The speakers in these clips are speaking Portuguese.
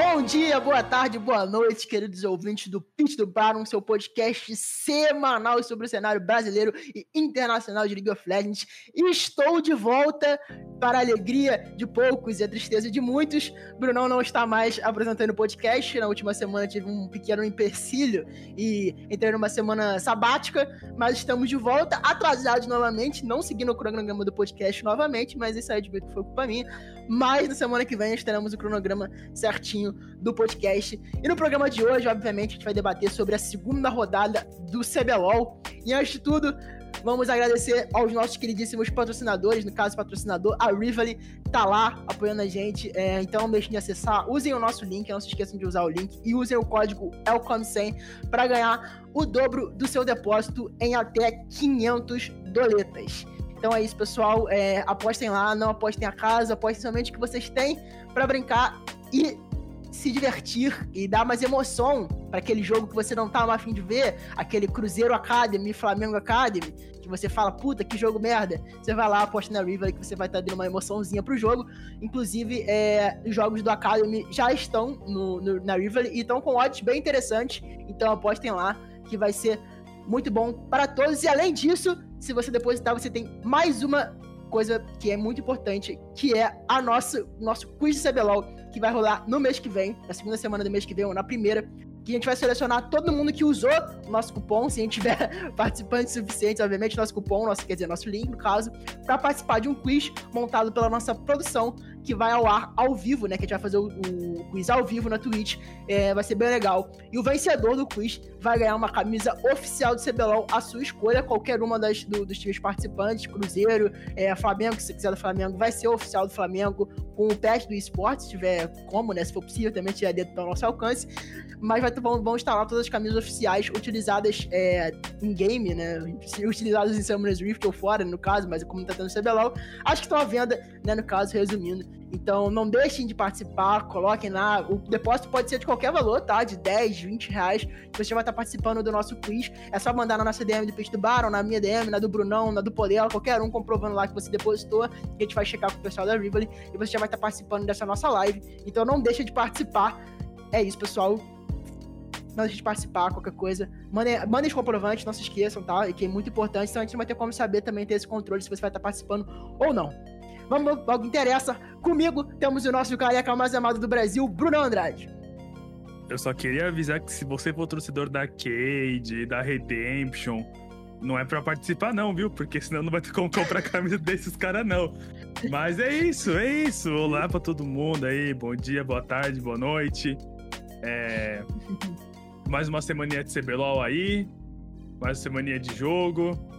go Bom dia, boa tarde, boa noite, queridos ouvintes do Pitch do Baron, seu podcast semanal sobre o cenário brasileiro e internacional de League of Legends. E estou de volta para a alegria de poucos e a tristeza de muitos. Brunão não está mais apresentando o podcast. Na última semana tive um pequeno empecilho e entrei numa semana sabática, mas estamos de volta, atrasados novamente, não seguindo o cronograma do podcast novamente, mas isso aí de ver que foi culpa minha. Mas na semana que vem estaremos o cronograma certinho do podcast. E no programa de hoje, obviamente, a gente vai debater sobre a segunda rodada do CBLOL. E antes de tudo, Vamos agradecer aos nossos queridíssimos patrocinadores, no caso, patrocinador, a Rivali, tá lá apoiando a gente. É, então, não deixem de acessar, usem o nosso link, não se esqueçam de usar o link e usem o código ELCOM100 para ganhar o dobro do seu depósito em até 500 doletas. Então é isso, pessoal. É, apostem lá, não apostem a casa, apostem somente o que vocês têm para brincar e se divertir e dar mais emoção para aquele jogo que você não tá mais afim de ver, aquele Cruzeiro Academy, Flamengo Academy, que você fala, puta, que jogo merda. Você vai lá, aposta na River que você vai estar tá dando uma emoçãozinha pro jogo. Inclusive, é, os jogos do Academy já estão no, no, na River e estão com odds bem interessantes. Então apostem lá, que vai ser muito bom para todos. E além disso, se você depositar, você tem mais uma coisa que é muito importante, que é a nossa nosso quiz de CBLOL, que vai rolar no mês que vem, na segunda semana do mês que vem, ou na primeira, que a gente vai selecionar todo mundo que usou nosso cupom, se a gente tiver participantes suficientes, obviamente, nosso cupom, nosso, quer dizer, nosso link, no caso, para participar de um quiz montado pela nossa produção, que vai ao ar ao vivo, né? Que a gente vai fazer o, o quiz ao vivo na Twitch. É, vai ser bem legal. E o vencedor do quiz vai ganhar uma camisa oficial do CBLOL à sua escolha, qualquer uma das, do, dos times participantes, Cruzeiro, é, Flamengo, se quiser do Flamengo, vai ser oficial do Flamengo, com o teste do esporte, se tiver como, né? Se for possível, também tiver dentro do nosso alcance. Mas vai, vão, vão todas as camisas oficiais utilizadas é, em game, né? Utilizadas em Summoners Rift ou fora, no caso, mas como tá tendo CBLOL, acho que estão à venda, né? No caso, resumindo. Então não deixem de participar, coloquem lá. O depósito pode ser de qualquer valor, tá? De 10, 20 reais. Você vai estar participando do nosso quiz. É só mandar na nossa DM do Peixe do Baron, na minha DM, na do Brunão, na do Polela, qualquer um comprovando lá que você depositou. Que a gente vai checar com o pessoal da Rivoli e você já vai estar participando dessa nossa live. Então não deixa de participar. É isso, pessoal. Não deixe de participar, qualquer coisa. Mandem, mandem os comprovantes, não se esqueçam, tá? E que é muito importante, então a gente não vai ter como saber também ter esse controle se você vai estar participando ou não. Vamos ao que interessa. Comigo temos o nosso careca mais amado do Brasil, Bruno Andrade. Eu só queria avisar que se você for torcedor da Cade, da Redemption, não é para participar não, viu? Porque senão não vai ter como comprar camisa desses caras não. Mas é isso, é isso. Olá para todo mundo aí. Bom dia, boa tarde, boa noite. É... Mais uma semaninha de CBLOL aí. Mais uma semaninha de jogo.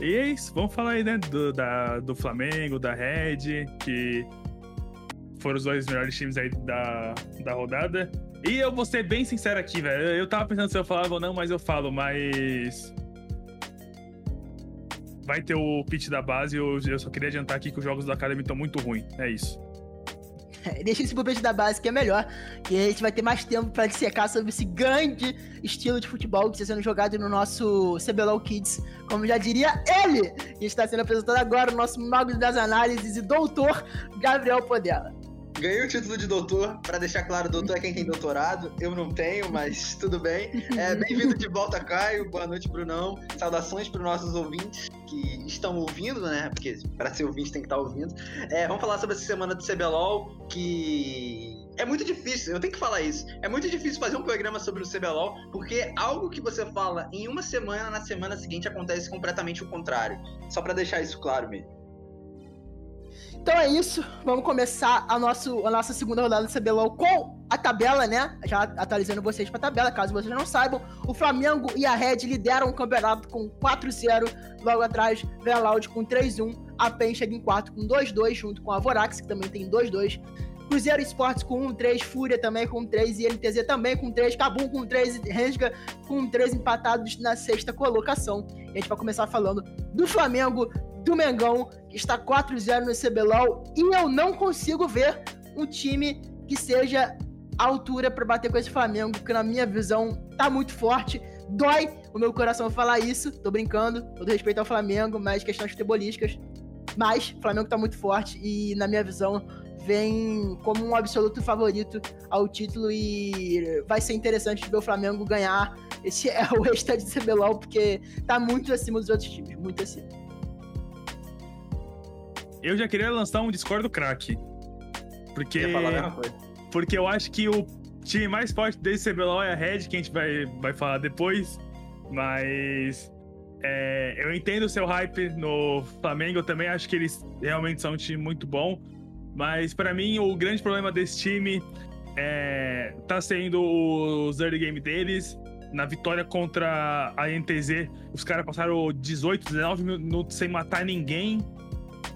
E é isso, vamos falar aí, né, do, da, do Flamengo, da Red, que foram os dois melhores times aí da, da rodada. E eu vou ser bem sincero aqui, velho. Eu tava pensando se eu falava ou não, mas eu falo, mas. Vai ter o pitch da base. Eu, eu só queria adiantar aqui que os jogos da Academy estão muito ruins. É isso. Deixa esse pulpete da base que é melhor. Que a gente vai ter mais tempo para dissecar sobre esse grande estilo de futebol que está sendo jogado no nosso CBLOL Kids. Como já diria ele, que está sendo apresentado agora, o nosso mago das análises e doutor Gabriel Podela. Ganhei o título de doutor, para deixar claro, doutor é quem tem doutorado. Eu não tenho, mas tudo bem. É, Bem-vindo de volta, Caio. Boa noite, Brunão. Saudações para os nossos ouvintes que estão ouvindo, né? Porque para ser ouvinte tem que estar tá ouvindo. É, vamos falar sobre essa semana do CBLOL, que é muito difícil, eu tenho que falar isso. É muito difícil fazer um programa sobre o CBLOL, porque algo que você fala em uma semana, na semana seguinte acontece completamente o contrário. Só para deixar isso claro mesmo. Então é isso, vamos começar a, nosso, a nossa segunda rodada do CBLOL com a tabela, né? Já atualizando vocês para a tabela, caso vocês não saibam. O Flamengo e a Red lideram o campeonato com 4-0. Logo atrás, vem a com 3-1. A PEN chega em 4 com 2-2, junto com a Vorax, que também tem 2-2. Cruzeiro Esportes com 1-3, Fúria também com 3 e NTZ também com 3, Cabum com 3 e Rensga com 3 empatados na sexta colocação. E a gente vai começar falando do Flamengo, do Mengão, que está 4-0 no CBLOL, e eu não consigo ver um time que seja a altura para bater com esse Flamengo, que na minha visão tá muito forte. Dói o meu coração falar isso, tô brincando, todo respeito ao Flamengo, mas questões futebolísticas. Mas o Flamengo tá muito forte e, na minha visão, vem como um absoluto favorito ao título e vai ser interessante ver o Flamengo ganhar esse é o restante de CBLOL, porque tá muito acima dos outros times, muito acima. Eu já queria lançar um Discord do crack. Porque. Eu ia falar a mesma coisa. Porque eu acho que o time mais forte desse CBLOL é a Red, que a gente vai, vai falar depois. Mas. É, eu entendo o seu hype no Flamengo, eu também acho que eles realmente são um time muito bom. Mas para mim, o grande problema desse time é, tá sendo os early game deles. Na vitória contra a NTZ, os caras passaram 18, 19 minutos sem matar ninguém.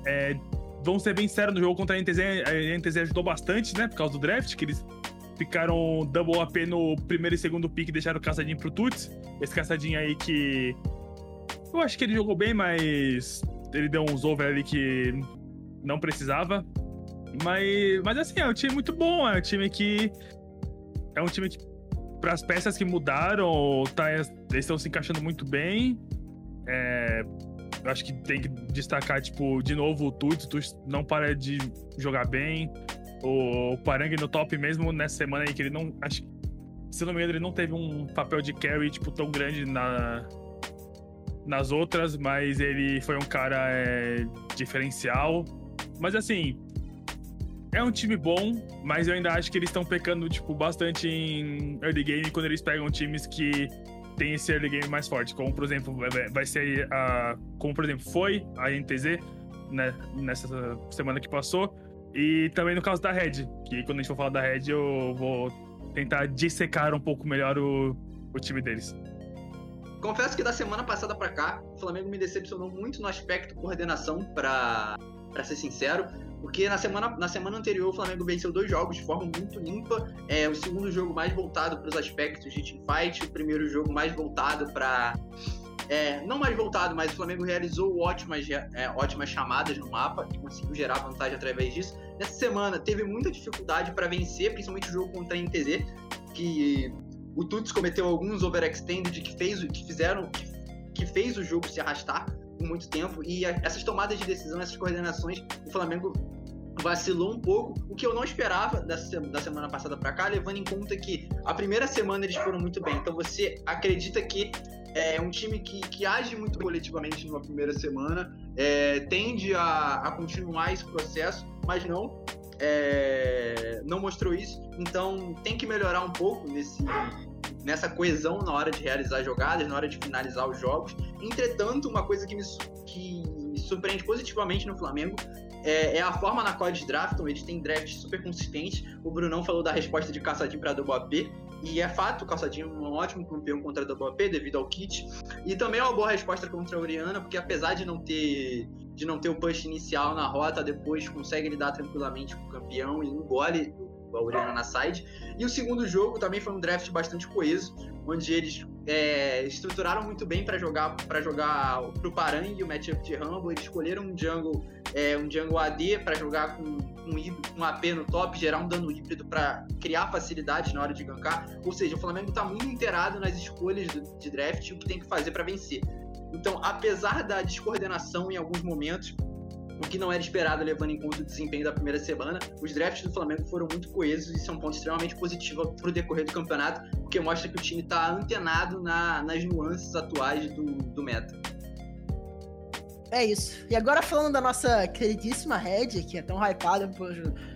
É, vamos ser bem sérios no jogo contra a NTZ. A NTZ ajudou bastante, né? Por causa do draft, que eles ficaram double AP no primeiro e segundo pick e deixaram o caçadinho pro Tuts. Esse caçadinho aí que. Eu acho que ele jogou bem, mas ele deu uns over ali que não precisava. Mas, mas assim, é um time muito bom. É um time que. É um time que para as peças que mudaram, tá, eles estão se encaixando muito bem. É, acho que tem que destacar, tipo, de novo o Tuts. O Tuts não para de jogar bem. O Parangue no top mesmo nessa semana aí, que ele não. Acho se não me engano, ele não teve um papel de carry, tipo, tão grande na, nas outras, mas ele foi um cara é, diferencial. Mas assim, é um time bom, mas eu ainda acho que eles estão pecando, tipo, bastante em early game quando eles pegam times que tem esse early game mais forte. Como, por exemplo, vai ser a. Como, por exemplo, foi a NTZ, né, nessa semana que passou. E também no caso da Red, que quando a gente for falar da Red, eu vou tentar dissecar um pouco melhor o, o time deles. Confesso que da semana passada para cá, o Flamengo me decepcionou muito no aspecto coordenação, para ser sincero. Porque na semana, na semana anterior o Flamengo venceu dois jogos de forma muito limpa. É, o segundo jogo mais voltado para os aspectos de teamfight, o primeiro jogo mais voltado para. É, não mais voltado, mas o Flamengo realizou ótimas, é, ótimas chamadas no mapa e conseguiu gerar vantagem através disso. Nessa semana teve muita dificuldade para vencer, principalmente o jogo contra a NTZ, que o Tuts cometeu alguns overextended que fez que fizeram que, que fez o jogo se arrastar por muito tempo e essas tomadas de decisão, essas coordenações, o Flamengo vacilou um pouco, o que eu não esperava da, da semana passada para cá, levando em conta que a primeira semana eles foram muito bem. Então você acredita que é um time que, que age muito coletivamente numa primeira semana, é, tende a, a continuar esse processo, mas não. É, não mostrou isso, então tem que melhorar um pouco nesse, nessa coesão na hora de realizar jogadas, na hora de finalizar os jogos. Entretanto, uma coisa que me, que me surpreende positivamente no Flamengo é, é, a forma na qual eles draftam. Eles têm draft super consistente. O Brunão falou da resposta de Caçadinho para Double AP. E é fato, o Calçadinho é um ótimo campeão contra a Double AP devido ao kit. E também é uma boa resposta contra a Oriana, porque apesar de não ter de não ter o push inicial na rota, depois consegue lidar tranquilamente com o campeão e engole a na side. E o segundo jogo também foi um draft bastante coeso, onde eles é, estruturaram muito bem para jogar para jogar pro Parang o matchup de Rumble. Eles escolheram um jungle, é, um jungle AD para jogar com um, um AP no top, gerar um dano híbrido para criar facilidade na hora de gankar. Ou seja, o Flamengo está muito inteirado nas escolhas do, de draft e o que tem que fazer para vencer. Então, apesar da descoordenação em alguns momentos, o que não era esperado levando em conta o desempenho da primeira semana. Os drafts do Flamengo foram muito coesos e isso é um ponto extremamente positivo para o decorrer do campeonato, porque mostra que o time está antenado na, nas nuances atuais do, do meta. É isso. E agora falando da nossa queridíssima Red, que é tão hypada por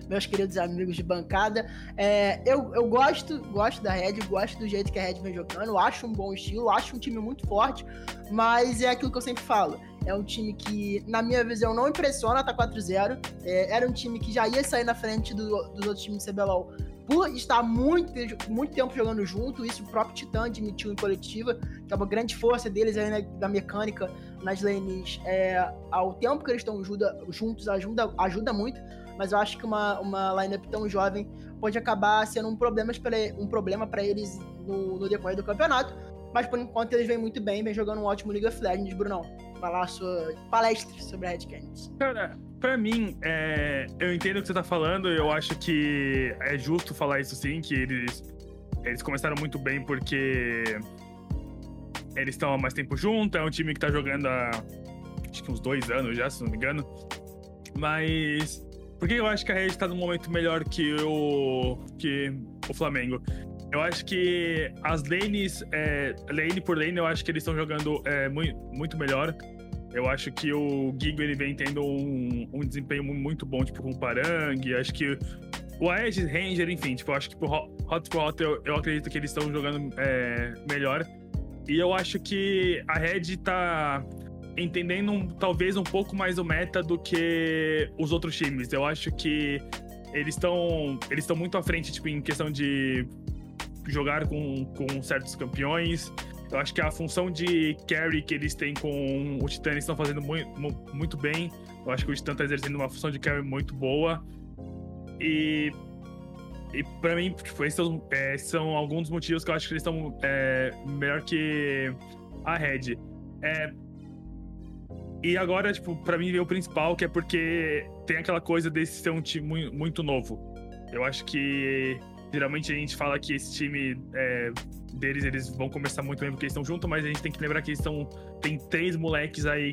meus queridos amigos de bancada, é, eu, eu gosto, gosto da Red, gosto do jeito que a Red vem jogando, acho um bom estilo, acho um time muito forte, mas é aquilo que eu sempre falo. É um time que, na minha visão, não impressiona, tá 4-0. É, era um time que já ia sair na frente do, dos outros times do CBLOL por estar muito, muito tempo jogando junto. Isso o próprio Titã admitiu em coletiva, que é uma grande força deles aí na, da mecânica nas lanes. É, ao tempo que eles estão juntos ajuda, ajuda muito, mas eu acho que uma, uma lineup tão jovem pode acabar sendo um problema para um problema eles no, no decorrer do campeonato. Mas por enquanto eles vêm muito bem, vem jogando um ótimo League of Legends, Brunão falar a sua palestra sobre a Red Canids. Cara, pra mim, é, eu entendo o que você tá falando, eu acho que é justo falar isso sim, que eles, eles começaram muito bem porque eles estão há mais tempo juntos, é um time que tá jogando há acho que uns dois anos já, se não me engano. Mas por que eu acho que a Red tá num momento melhor que o, que o Flamengo? Eu acho que as lanes, é, lane por lane, eu acho que eles estão jogando é, muito, muito melhor. Eu acho que o Gigo ele vem tendo um, um desempenho muito bom, tipo, com o Parang. Acho que o Aegis Ranger, enfim, tipo, eu acho que pro Hot for Hot eu, eu acredito que eles estão jogando é, melhor. E eu acho que a Red tá entendendo um, talvez um pouco mais o meta do que os outros times. Eu acho que eles estão eles estão muito à frente tipo em questão de jogar com, com certos campeões. Eu acho que a função de carry que eles têm com o Titã estão fazendo muito, muito bem. Eu acho que o Titã está exercendo uma função de carry muito boa. E, e para mim, tipo, esses são, é, são, alguns dos motivos que eu acho que eles estão é, melhor que a Red. É, e agora, tipo, pra mim veio o principal, que é porque tem aquela coisa desse ser um time muito novo. Eu acho que geralmente a gente fala que esse time é, deles, eles vão começar muito bem porque eles estão juntos, mas a gente tem que lembrar que eles estão. Tem três moleques aí.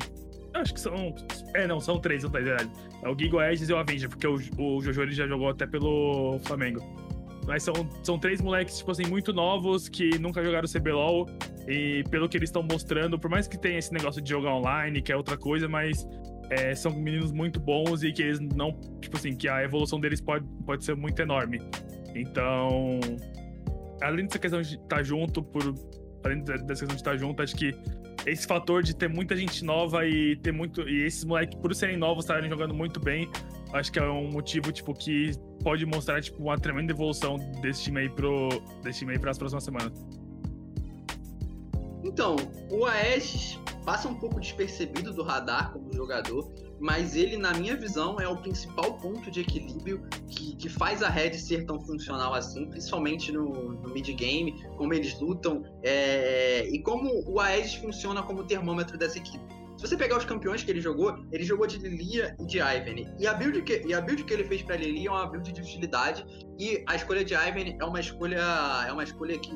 Acho que são. É, não, são três, não tá verdade. É o Gigo Edges e o Avenger, porque o, o Jojo ele já jogou até pelo Flamengo. Mas são, são três moleques, tipo assim, muito novos que nunca jogaram CBLOL. E pelo que eles estão mostrando, por mais que tenha esse negócio de jogar online, que é outra coisa, mas é, são meninos muito bons e que eles não. Tipo assim, que a evolução deles pode, pode ser muito enorme. Então. Além dessa questão de estar junto, por. Além dessa questão de estar junto, acho que esse fator de ter muita gente nova e ter muito. E esses moleques, por serem novos, estarem jogando muito bem, acho que é um motivo, tipo, que pode mostrar, tipo, uma tremenda evolução desse time aí pro. Desse time aí para as próximas semanas. Então, o Aegis passa um pouco despercebido do radar como jogador, mas ele, na minha visão, é o principal ponto de equilíbrio que, que faz a Red ser tão funcional assim, principalmente no, no mid-game, como eles lutam é, e como o Aegis funciona como termômetro dessa equipe. Se você pegar os campeões que ele jogou, ele jogou de Lilia e de Ivern. E a build que, e a build que ele fez para Lilia é uma build de utilidade. E a escolha de Ivern é uma escolha, é uma escolha que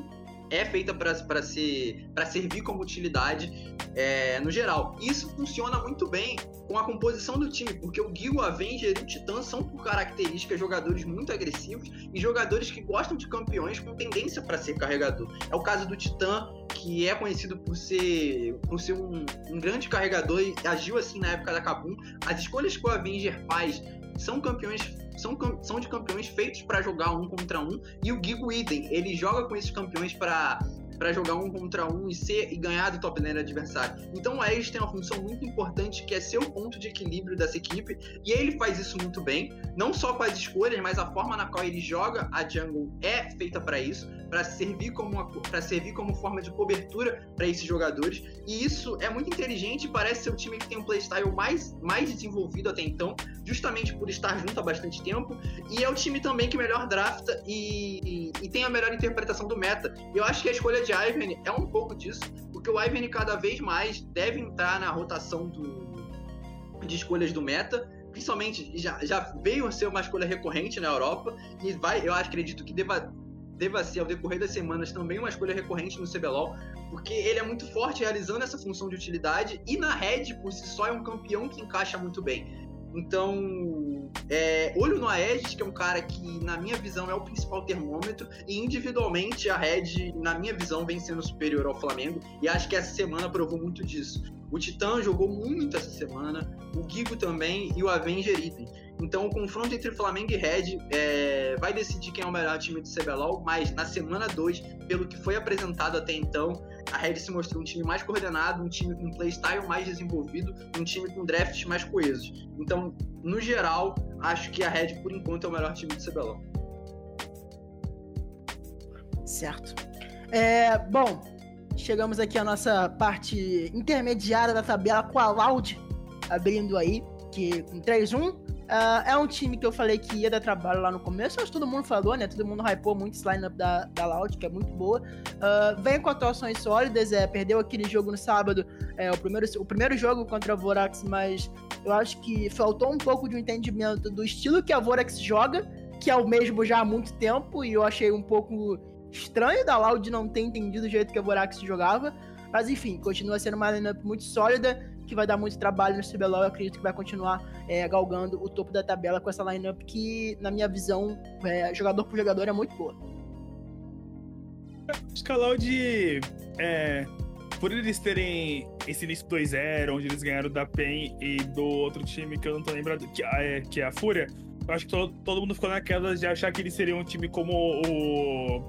é feita para para servir como utilidade é, no geral. Isso funciona muito bem com a composição do time, porque o Gil, Avenger e o Titã são por características jogadores muito agressivos e jogadores que gostam de campeões com tendência para ser carregador. É o caso do Titã, que é conhecido por ser por ser um, um grande carregador e agiu assim na época da Kabum. As escolhas que o Avenger faz são campeões são, são de campeões feitos para jogar um contra um, e o Gigo Idem, ele joga com esses campeões para para jogar um contra um e ser e ganhar do top lane adversário. Então o Aegis tem uma função muito importante que é ser o ponto de equilíbrio dessa equipe. E ele faz isso muito bem, não só com as escolhas, mas a forma na qual ele joga a jungle é feita para isso, para servir como para servir como forma de cobertura para esses jogadores. E isso é muito inteligente parece ser o time que tem um playstyle mais mais desenvolvido até então, justamente por estar junto há bastante tempo, e é o time também que melhor drafta e, e, e tem a melhor interpretação do meta. Eu acho que a escolha de Ivan é um pouco disso, porque o Ivan cada vez mais deve entrar na rotação do, de escolhas do meta, principalmente já, já veio a ser uma escolha recorrente na Europa e vai, eu acredito que deva deva ser ao decorrer das semanas também uma escolha recorrente no CBLOL, porque ele é muito forte realizando essa função de utilidade e na Red por si só é um campeão que encaixa muito bem. Então, é, olho no Aegis, que é um cara que, na minha visão, é o principal termômetro, e individualmente a Red, na minha visão, vem sendo superior ao Flamengo, e acho que essa semana provou muito disso. O Titã jogou muito essa semana, o Gigo também e o Avenger item. Então, o confronto entre Flamengo e Red é, vai decidir quem é o melhor time do CBLOL, mas na semana 2, pelo que foi apresentado até então, a Red se mostrou um time mais coordenado, um time com playstyle mais desenvolvido, um time com drafts mais coesos. Então, no geral, acho que a Red, por enquanto, é o melhor time do CBLOL. Certo. É, bom, chegamos aqui à nossa parte intermediária da tabela com a Loud abrindo aí, que com 3-1. Uh, é um time que eu falei que ia dar trabalho lá no começo, acho que todo mundo falou, né? Todo mundo hypou muito esse lineup da, da Loud, que é muito boa. Uh, vem com atuações sólidas, é, perdeu aquele jogo no sábado, é, o, primeiro, o primeiro jogo contra a Vorax, mas eu acho que faltou um pouco de um entendimento do estilo que a Vorax joga, que é o mesmo já há muito tempo, e eu achei um pouco estranho da Loud não ter entendido o jeito que a Vorax jogava. Mas enfim, continua sendo uma lineup muito sólida que vai dar muito trabalho no CBLOL. Eu acredito que vai continuar é, galgando o topo da tabela com essa lineup que, na minha visão, é, jogador por jogador, é muito boa. Acho que a Loud, é, por eles terem esse início 2-0, onde eles ganharam da PEN e do outro time que eu não tô lembrando, que, é, que é a Fúria, eu acho que todo, todo mundo ficou naquela de achar que eles seriam um time como o.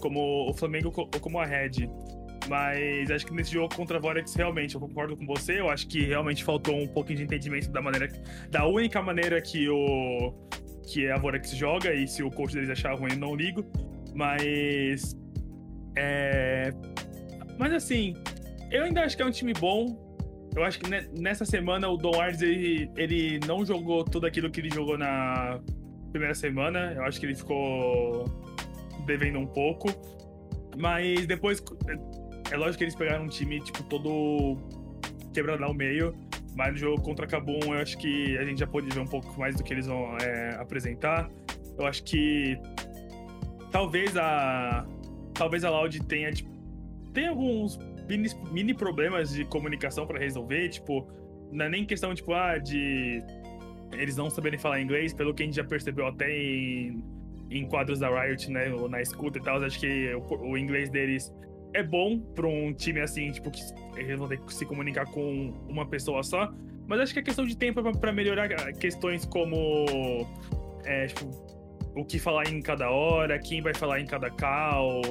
como o Flamengo ou como a Red. Mas acho que nesse jogo contra a Vorex, realmente, eu concordo com você. Eu acho que realmente faltou um pouquinho de entendimento da maneira. Da única maneira que o. que a Vorex joga, e se o coach deles achar ruim, eu não ligo. Mas. É. Mas assim, eu ainda acho que é um time bom. Eu acho que nessa semana o Don Ards ele, ele não jogou tudo aquilo que ele jogou na primeira semana. Eu acho que ele ficou devendo um pouco. Mas depois. É lógico que eles pegaram um time, tipo, todo quebrado ao meio. Mas no jogo contra Kabum, eu acho que a gente já pode ver um pouco mais do que eles vão é, apresentar. Eu acho que talvez a talvez a Loud tenha tipo, tem alguns mini, mini problemas de comunicação para resolver, tipo, não é nem questão tipo ah, de eles não saberem falar inglês, pelo que a gente já percebeu até em, em quadros da Riot, né, ou na escuta e tal, acho que o, o inglês deles é bom para um time assim, tipo, que eles vão ter que se comunicar com uma pessoa só. Mas acho que é questão de tempo para melhorar questões como é, tipo, o que falar em cada hora, quem vai falar em cada call,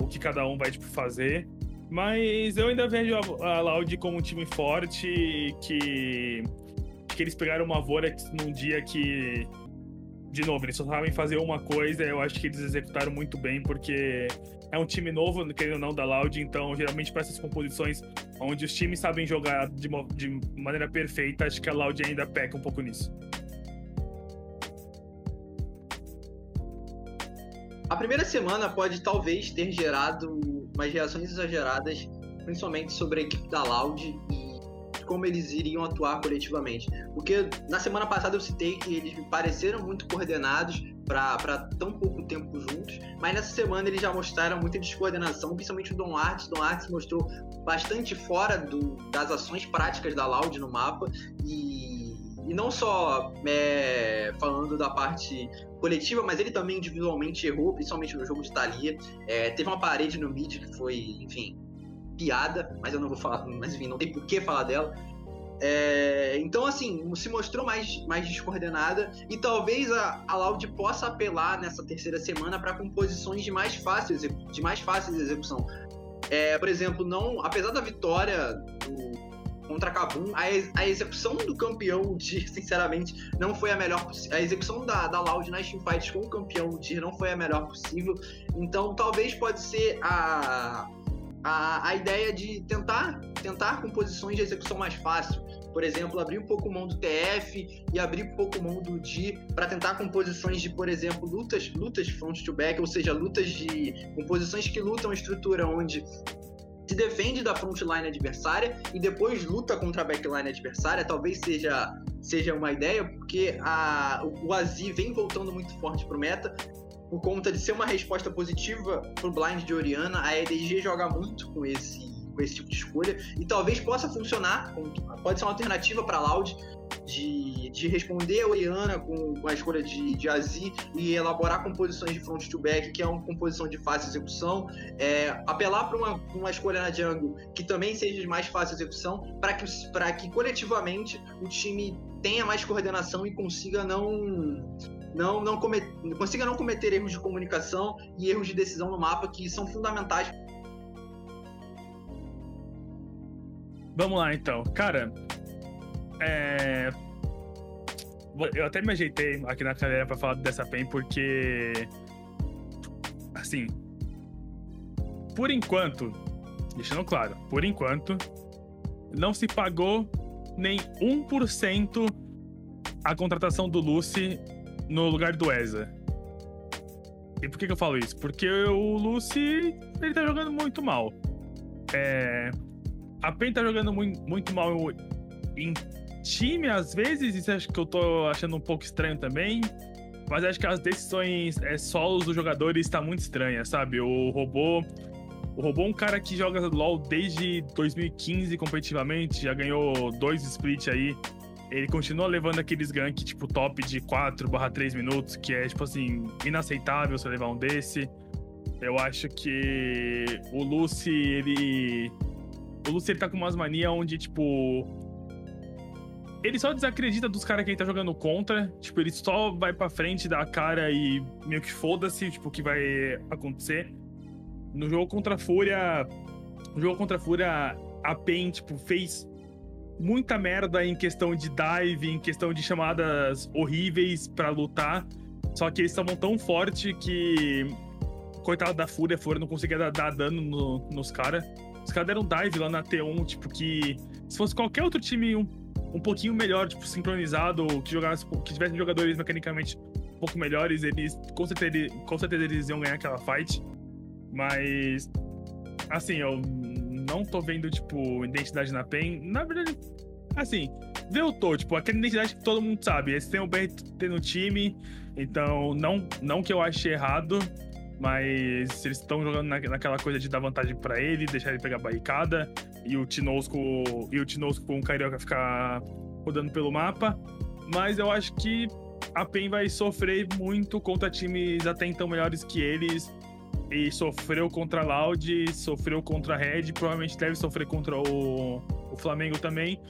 o que cada um vai tipo, fazer. Mas eu ainda vejo a, a Loud como um time forte que, que eles pegaram uma Vorax num dia que de novo, eles só sabem fazer uma coisa, eu acho que eles executaram muito bem, porque é um time novo, querendo ou não, da Loud, então geralmente para essas composições onde os times sabem jogar de, de maneira perfeita, acho que a Loud ainda peca um pouco nisso. A primeira semana pode talvez ter gerado umas reações exageradas, principalmente sobre a equipe da Loud e como eles iriam atuar coletivamente. Porque na semana passada eu citei que eles me pareceram muito coordenados para tão pouco tempo juntos, mas nessa semana eles já mostraram muita descoordenação, principalmente o Don Arts. Don Arts mostrou bastante fora do, das ações práticas da Loud no mapa e, e não só é, falando da parte coletiva, mas ele também individualmente errou, principalmente no jogo de Thalia. É, teve uma parede no mid que foi, enfim, piada, mas eu não vou falar, mas enfim, não tem por que falar dela. É, então, assim, se mostrou mais, mais descoordenada e talvez a, a Loud possa apelar nessa terceira semana para composições de mais fácil, de mais fácil execução. É, por exemplo, não, apesar da vitória do, contra Kabum, a, a, execução do campeão de, sinceramente, não foi a melhor A execução da, da Loud nas teamfights com o campeão de não foi a melhor possível. Então, talvez pode ser a, a, a ideia de tentar, tentar composições de execução mais fácil. Por exemplo, abrir um pouco mão do TF e abrir um pouco mão do D para tentar composições de, por exemplo, lutas, lutas front to back, ou seja, lutas de composições que lutam estrutura onde se defende da frontline adversária e depois luta contra a backline adversária, talvez seja, seja uma ideia, porque a, o Azi vem voltando muito forte pro meta, por conta de ser uma resposta positiva pro blind de Oriana, a EDG joga muito com esse, com esse tipo de escolha e talvez possa funcionar, pode ser uma alternativa para Loud de, de responder a Oriana com, com a escolha de, de Azi e elaborar composições de front to back, que é uma composição de fácil execução, é, apelar para uma, uma escolha na jungle que também seja de mais fácil execução, para que, que coletivamente o time tenha mais coordenação e consiga não não, não consiga não cometer erros de comunicação e erros de decisão no mapa que são fundamentais. Vamos lá então. Cara, é... eu até me ajeitei aqui na cadeira para falar dessa PEN porque. Assim. Por enquanto, deixando claro, por enquanto, não se pagou nem 1% a contratação do Lucy no lugar do Eza. E por que, que eu falo isso? Porque o Lucy, ele tá jogando muito mal. É... A PEN tá jogando muito, mal em time, às vezes, isso acho que eu tô achando um pouco estranho também. Mas acho que as decisões é, solos dos jogadores tá muito estranha, sabe? O robô. O Robô é um cara que joga LoL desde 2015 competitivamente, já ganhou dois split aí. Ele continua levando aqueles gank, tipo, top de 4 barra 3 minutos, que é, tipo assim, inaceitável você levar um desse. Eu acho que o Lucy, ele. O Lucy, ele tá com umas manias onde, tipo. Ele só desacredita dos caras que ele tá jogando contra. Tipo, ele só vai pra frente, dá a cara e meio que foda-se, tipo, o que vai acontecer. No jogo contra a Fúria. No jogo contra a Fúria, a PEN, tipo, fez muita merda em questão de dive, em questão de chamadas horríveis para lutar. Só que eles estavam tão forte que. Coitado da Fúria, a Fúria não conseguia dar, dar dano no, nos caras. Os caras deram dive lá na T1, tipo, que. Se fosse qualquer outro time um, um pouquinho melhor, tipo, sincronizado, que jogasse, que tivesse jogadores mecanicamente um pouco melhores, eles com certeza, com certeza eles iam ganhar aquela fight. Mas. Assim, eu não tô vendo, tipo, identidade na PEN. Na verdade, assim, o tô, tipo, aquela identidade que todo mundo sabe. Eles têm o BRT no time, então não, não que eu ache errado, mas eles estão jogando na, naquela coisa de dar vantagem para ele, deixar ele pegar barricada, e o Tinosco, e o Tinosco com o Carioca ficar rodando pelo mapa. Mas eu acho que a PEN vai sofrer muito contra times até então melhores que eles e sofreu contra a Loud, sofreu contra a Red, provavelmente deve sofrer contra o, o Flamengo também,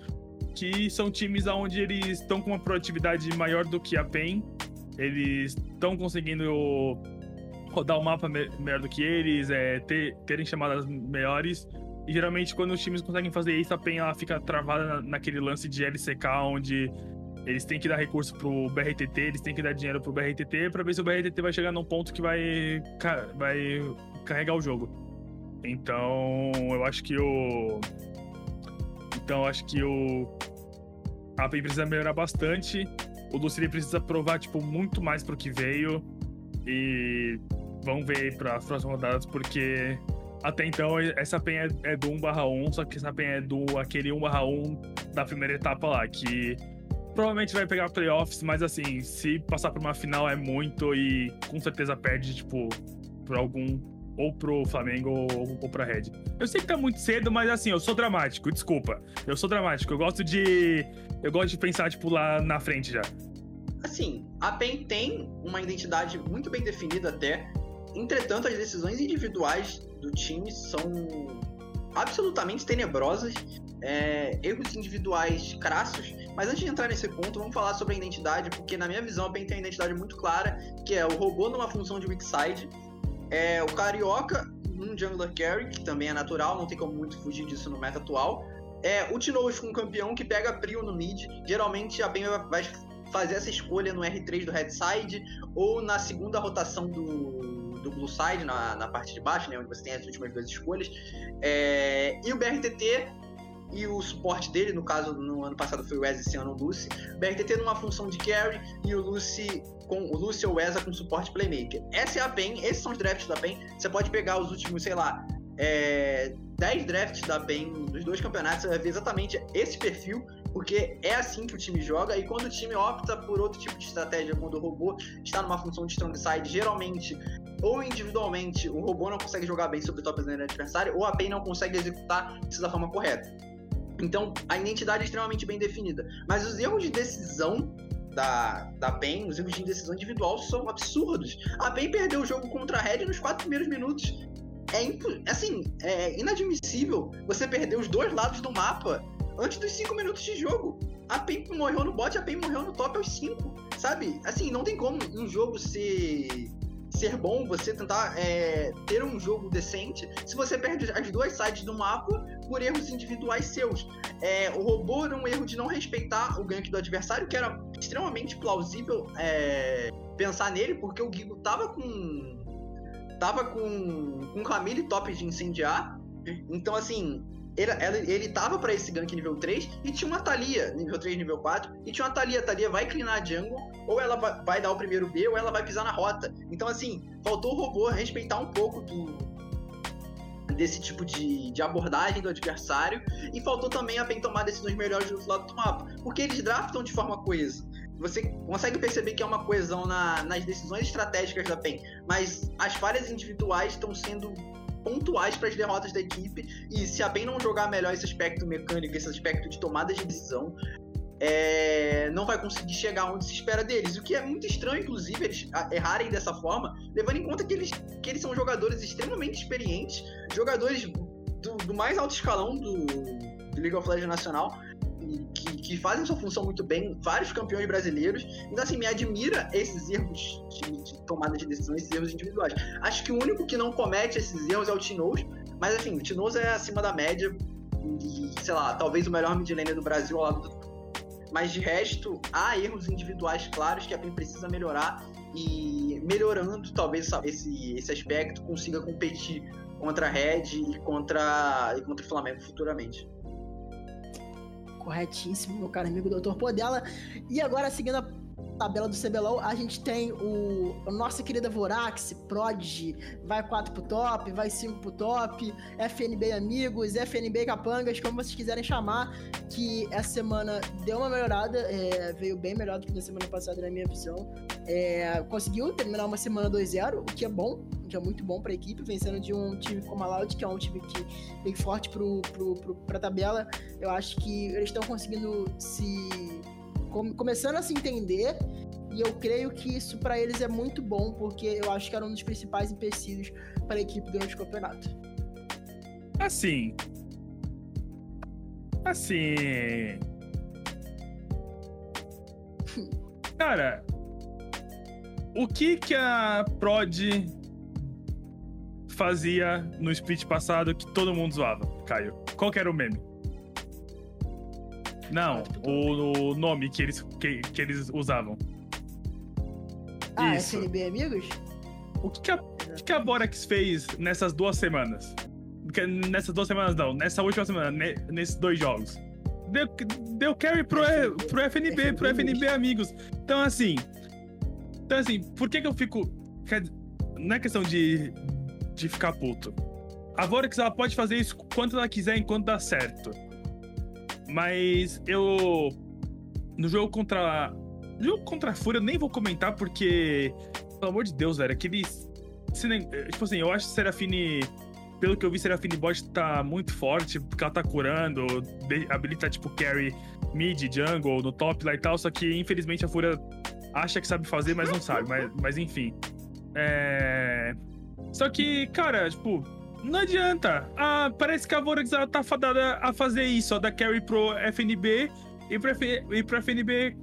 que são times onde eles estão com uma produtividade maior do que a PEN, eles estão conseguindo rodar o mapa melhor do que eles, é, ter, terem chamadas melhores, e geralmente quando os times conseguem fazer isso, a PEN ela fica travada naquele lance de LCK, onde eles têm que dar recurso pro BRTT, eles têm que dar dinheiro pro BRTT para ver se o BRTT vai chegar num ponto que vai, vai carregar o jogo. Então, eu acho que o. Então, acho que o. A PEN precisa melhorar bastante. O Lucili precisa provar, tipo, muito mais pro que veio. E vamos ver para as próximas rodadas, porque até então essa PEN é, é do 1/1, só que essa PEN é do aquele 1/1 da primeira etapa lá, que provavelmente vai pegar playoffs, mas assim, se passar por uma final é muito e com certeza perde, tipo, por algum. Ou pro Flamengo ou, ou pra Red. Eu sei que tá muito cedo, mas assim, eu sou dramático, desculpa. Eu sou dramático. Eu gosto de. Eu gosto de pensar, tipo, lá na frente já. Assim, a PEN tem uma identidade muito bem definida até. Entretanto, as decisões individuais do time são absolutamente tenebrosas. É, erros individuais crassos mas antes de entrar nesse ponto, vamos falar sobre a identidade, porque na minha visão a PEN tem uma identidade muito clara, que é o robô numa função de weak side, é o carioca um jungler carry, que também é natural, não tem como muito fugir disso no meta atual. É o Tinoz com um campeão que pega Prio no mid. Geralmente a PEN vai fazer essa escolha no R3 do red side ou na segunda rotação do, do blue side, na, na parte de baixo, né, onde você tem as últimas duas escolhas. É, e o BRTT e o suporte dele, no caso, no ano passado foi o Wes, esse ano o Lucy. BRTT numa função de carry e o Lucy com o Lucy ou Wesa com suporte playmaker. Essa é a PEN, esses são os drafts da PEN. Você pode pegar os últimos, sei lá, é, 10 drafts da PEN dos dois campeonatos, você vai ver exatamente esse perfil, porque é assim que o time joga, e quando o time opta por outro tipo de estratégia, quando o robô está numa função de strong side, geralmente, ou individualmente, o robô não consegue jogar bem sobre o top lane adversário, ou a PEN não consegue executar isso da forma correta. Então, a identidade é extremamente bem definida. Mas os erros de decisão da, da PEN, os erros de decisão individual são absurdos. A PEN perdeu o jogo contra a Red nos quatro primeiros minutos. É assim, é inadmissível você perder os dois lados do mapa antes dos cinco minutos de jogo. A PEN morreu no bot, a PEN morreu no top aos cinco, sabe? Assim, não tem como um jogo ser ser bom, você tentar é, ter um jogo decente, se você perde as duas sides do mapa por erros individuais seus. É, o robô era um erro de não respeitar o gank do adversário, que era extremamente plausível é, pensar nele, porque o Gigo tava com. tava com, com Camille top de incendiar. Então, assim, ele, ele tava para esse gank nível 3 e tinha uma Thalia, nível 3, nível 4, e tinha uma Thalia. A Thalia vai clinar a jungle, ou ela vai, dar o primeiro B, ou ela vai pisar na rota. Então, assim, faltou o robô respeitar um pouco do desse tipo de, de abordagem do adversário, e faltou também a PEN tomar decisões melhores do lado do mapa, porque eles draftam de forma coesa. Você consegue perceber que é uma coesão na, nas decisões estratégicas da PEN, mas as falhas individuais estão sendo pontuais para as derrotas da equipe. E se a PEN não jogar melhor esse aspecto mecânico, esse aspecto de tomada de decisão, é, não vai conseguir chegar onde se espera deles. O que é muito estranho, inclusive, eles errarem dessa forma, levando em conta que eles, que eles são jogadores extremamente experientes, jogadores do, do mais alto escalão do, do League of Legends Nacional. Que, que, fazem sua função muito bem, vários campeões brasileiros. Então, assim, me admira esses erros de, de tomada de decisão, esses erros individuais. Acho que o único que não comete esses erros é o Tinoz, mas, assim, o Tinoz é acima da média e, sei lá, talvez o melhor mid laner do Brasil ao lado do mas de resto, há erros individuais claros que a PEN precisa melhorar e melhorando talvez esse, esse aspecto consiga competir contra a Red e contra, e contra o Flamengo futuramente. Corretíssimo, meu caro amigo Dr. Podela. E agora, seguindo a tabela do CBLOL, a gente tem o a nossa querida Vorax, Prodigy, vai 4 pro top, vai 5 pro top, FNB Amigos, FNB Capangas, como vocês quiserem chamar, que essa semana deu uma melhorada, é, veio bem melhor do que na semana passada, na minha visão. É, conseguiu terminar uma semana 2-0, o que é bom, o que é muito bom pra equipe, vencendo de um time como a Loud, que é um time que vem forte pro, pro, pro, pra tabela. Eu acho que eles estão conseguindo se começando a se entender. E eu creio que isso para eles é muito bom, porque eu acho que era um dos principais empecilhos para a equipe durante o campeonato. Assim. Assim. Cara, o que que a Prod fazia no split passado que todo mundo zoava, Caio? Qual que era o meme? Não, o, o nome que eles, que, que eles usavam. Ah, Isso. SNB Amigos? O que, que, a, que, a Borax fez nessas duas semanas? Nessas duas semanas, não. Nessa última semana, nesses dois jogos. Deu, deu carry pro, pro FNB, pro FNB Amigos. Então, assim. Então, assim, por que que eu fico. Não é questão de, de ficar puto. A Vorax, ela pode fazer isso quanto ela quiser, enquanto dá certo. Mas eu. No jogo contra. No jogo contra a Fúria eu nem vou comentar porque. Pelo amor de Deus, velho. Aquele. Tipo assim, eu acho que Serafine. Pelo que eu vi, Serafine Bot tá muito forte, porque ela tá curando, habilita tipo carry mid, jungle, no top lá e tal. Só que infelizmente a Fúria acha que sabe fazer, mas não sabe. Mas, mas enfim. É. Só que, cara, tipo, não adianta. Ah, parece que a Vorax tá fadada a fazer isso, ó, da carry pro FNB e pro, F, e pro FNB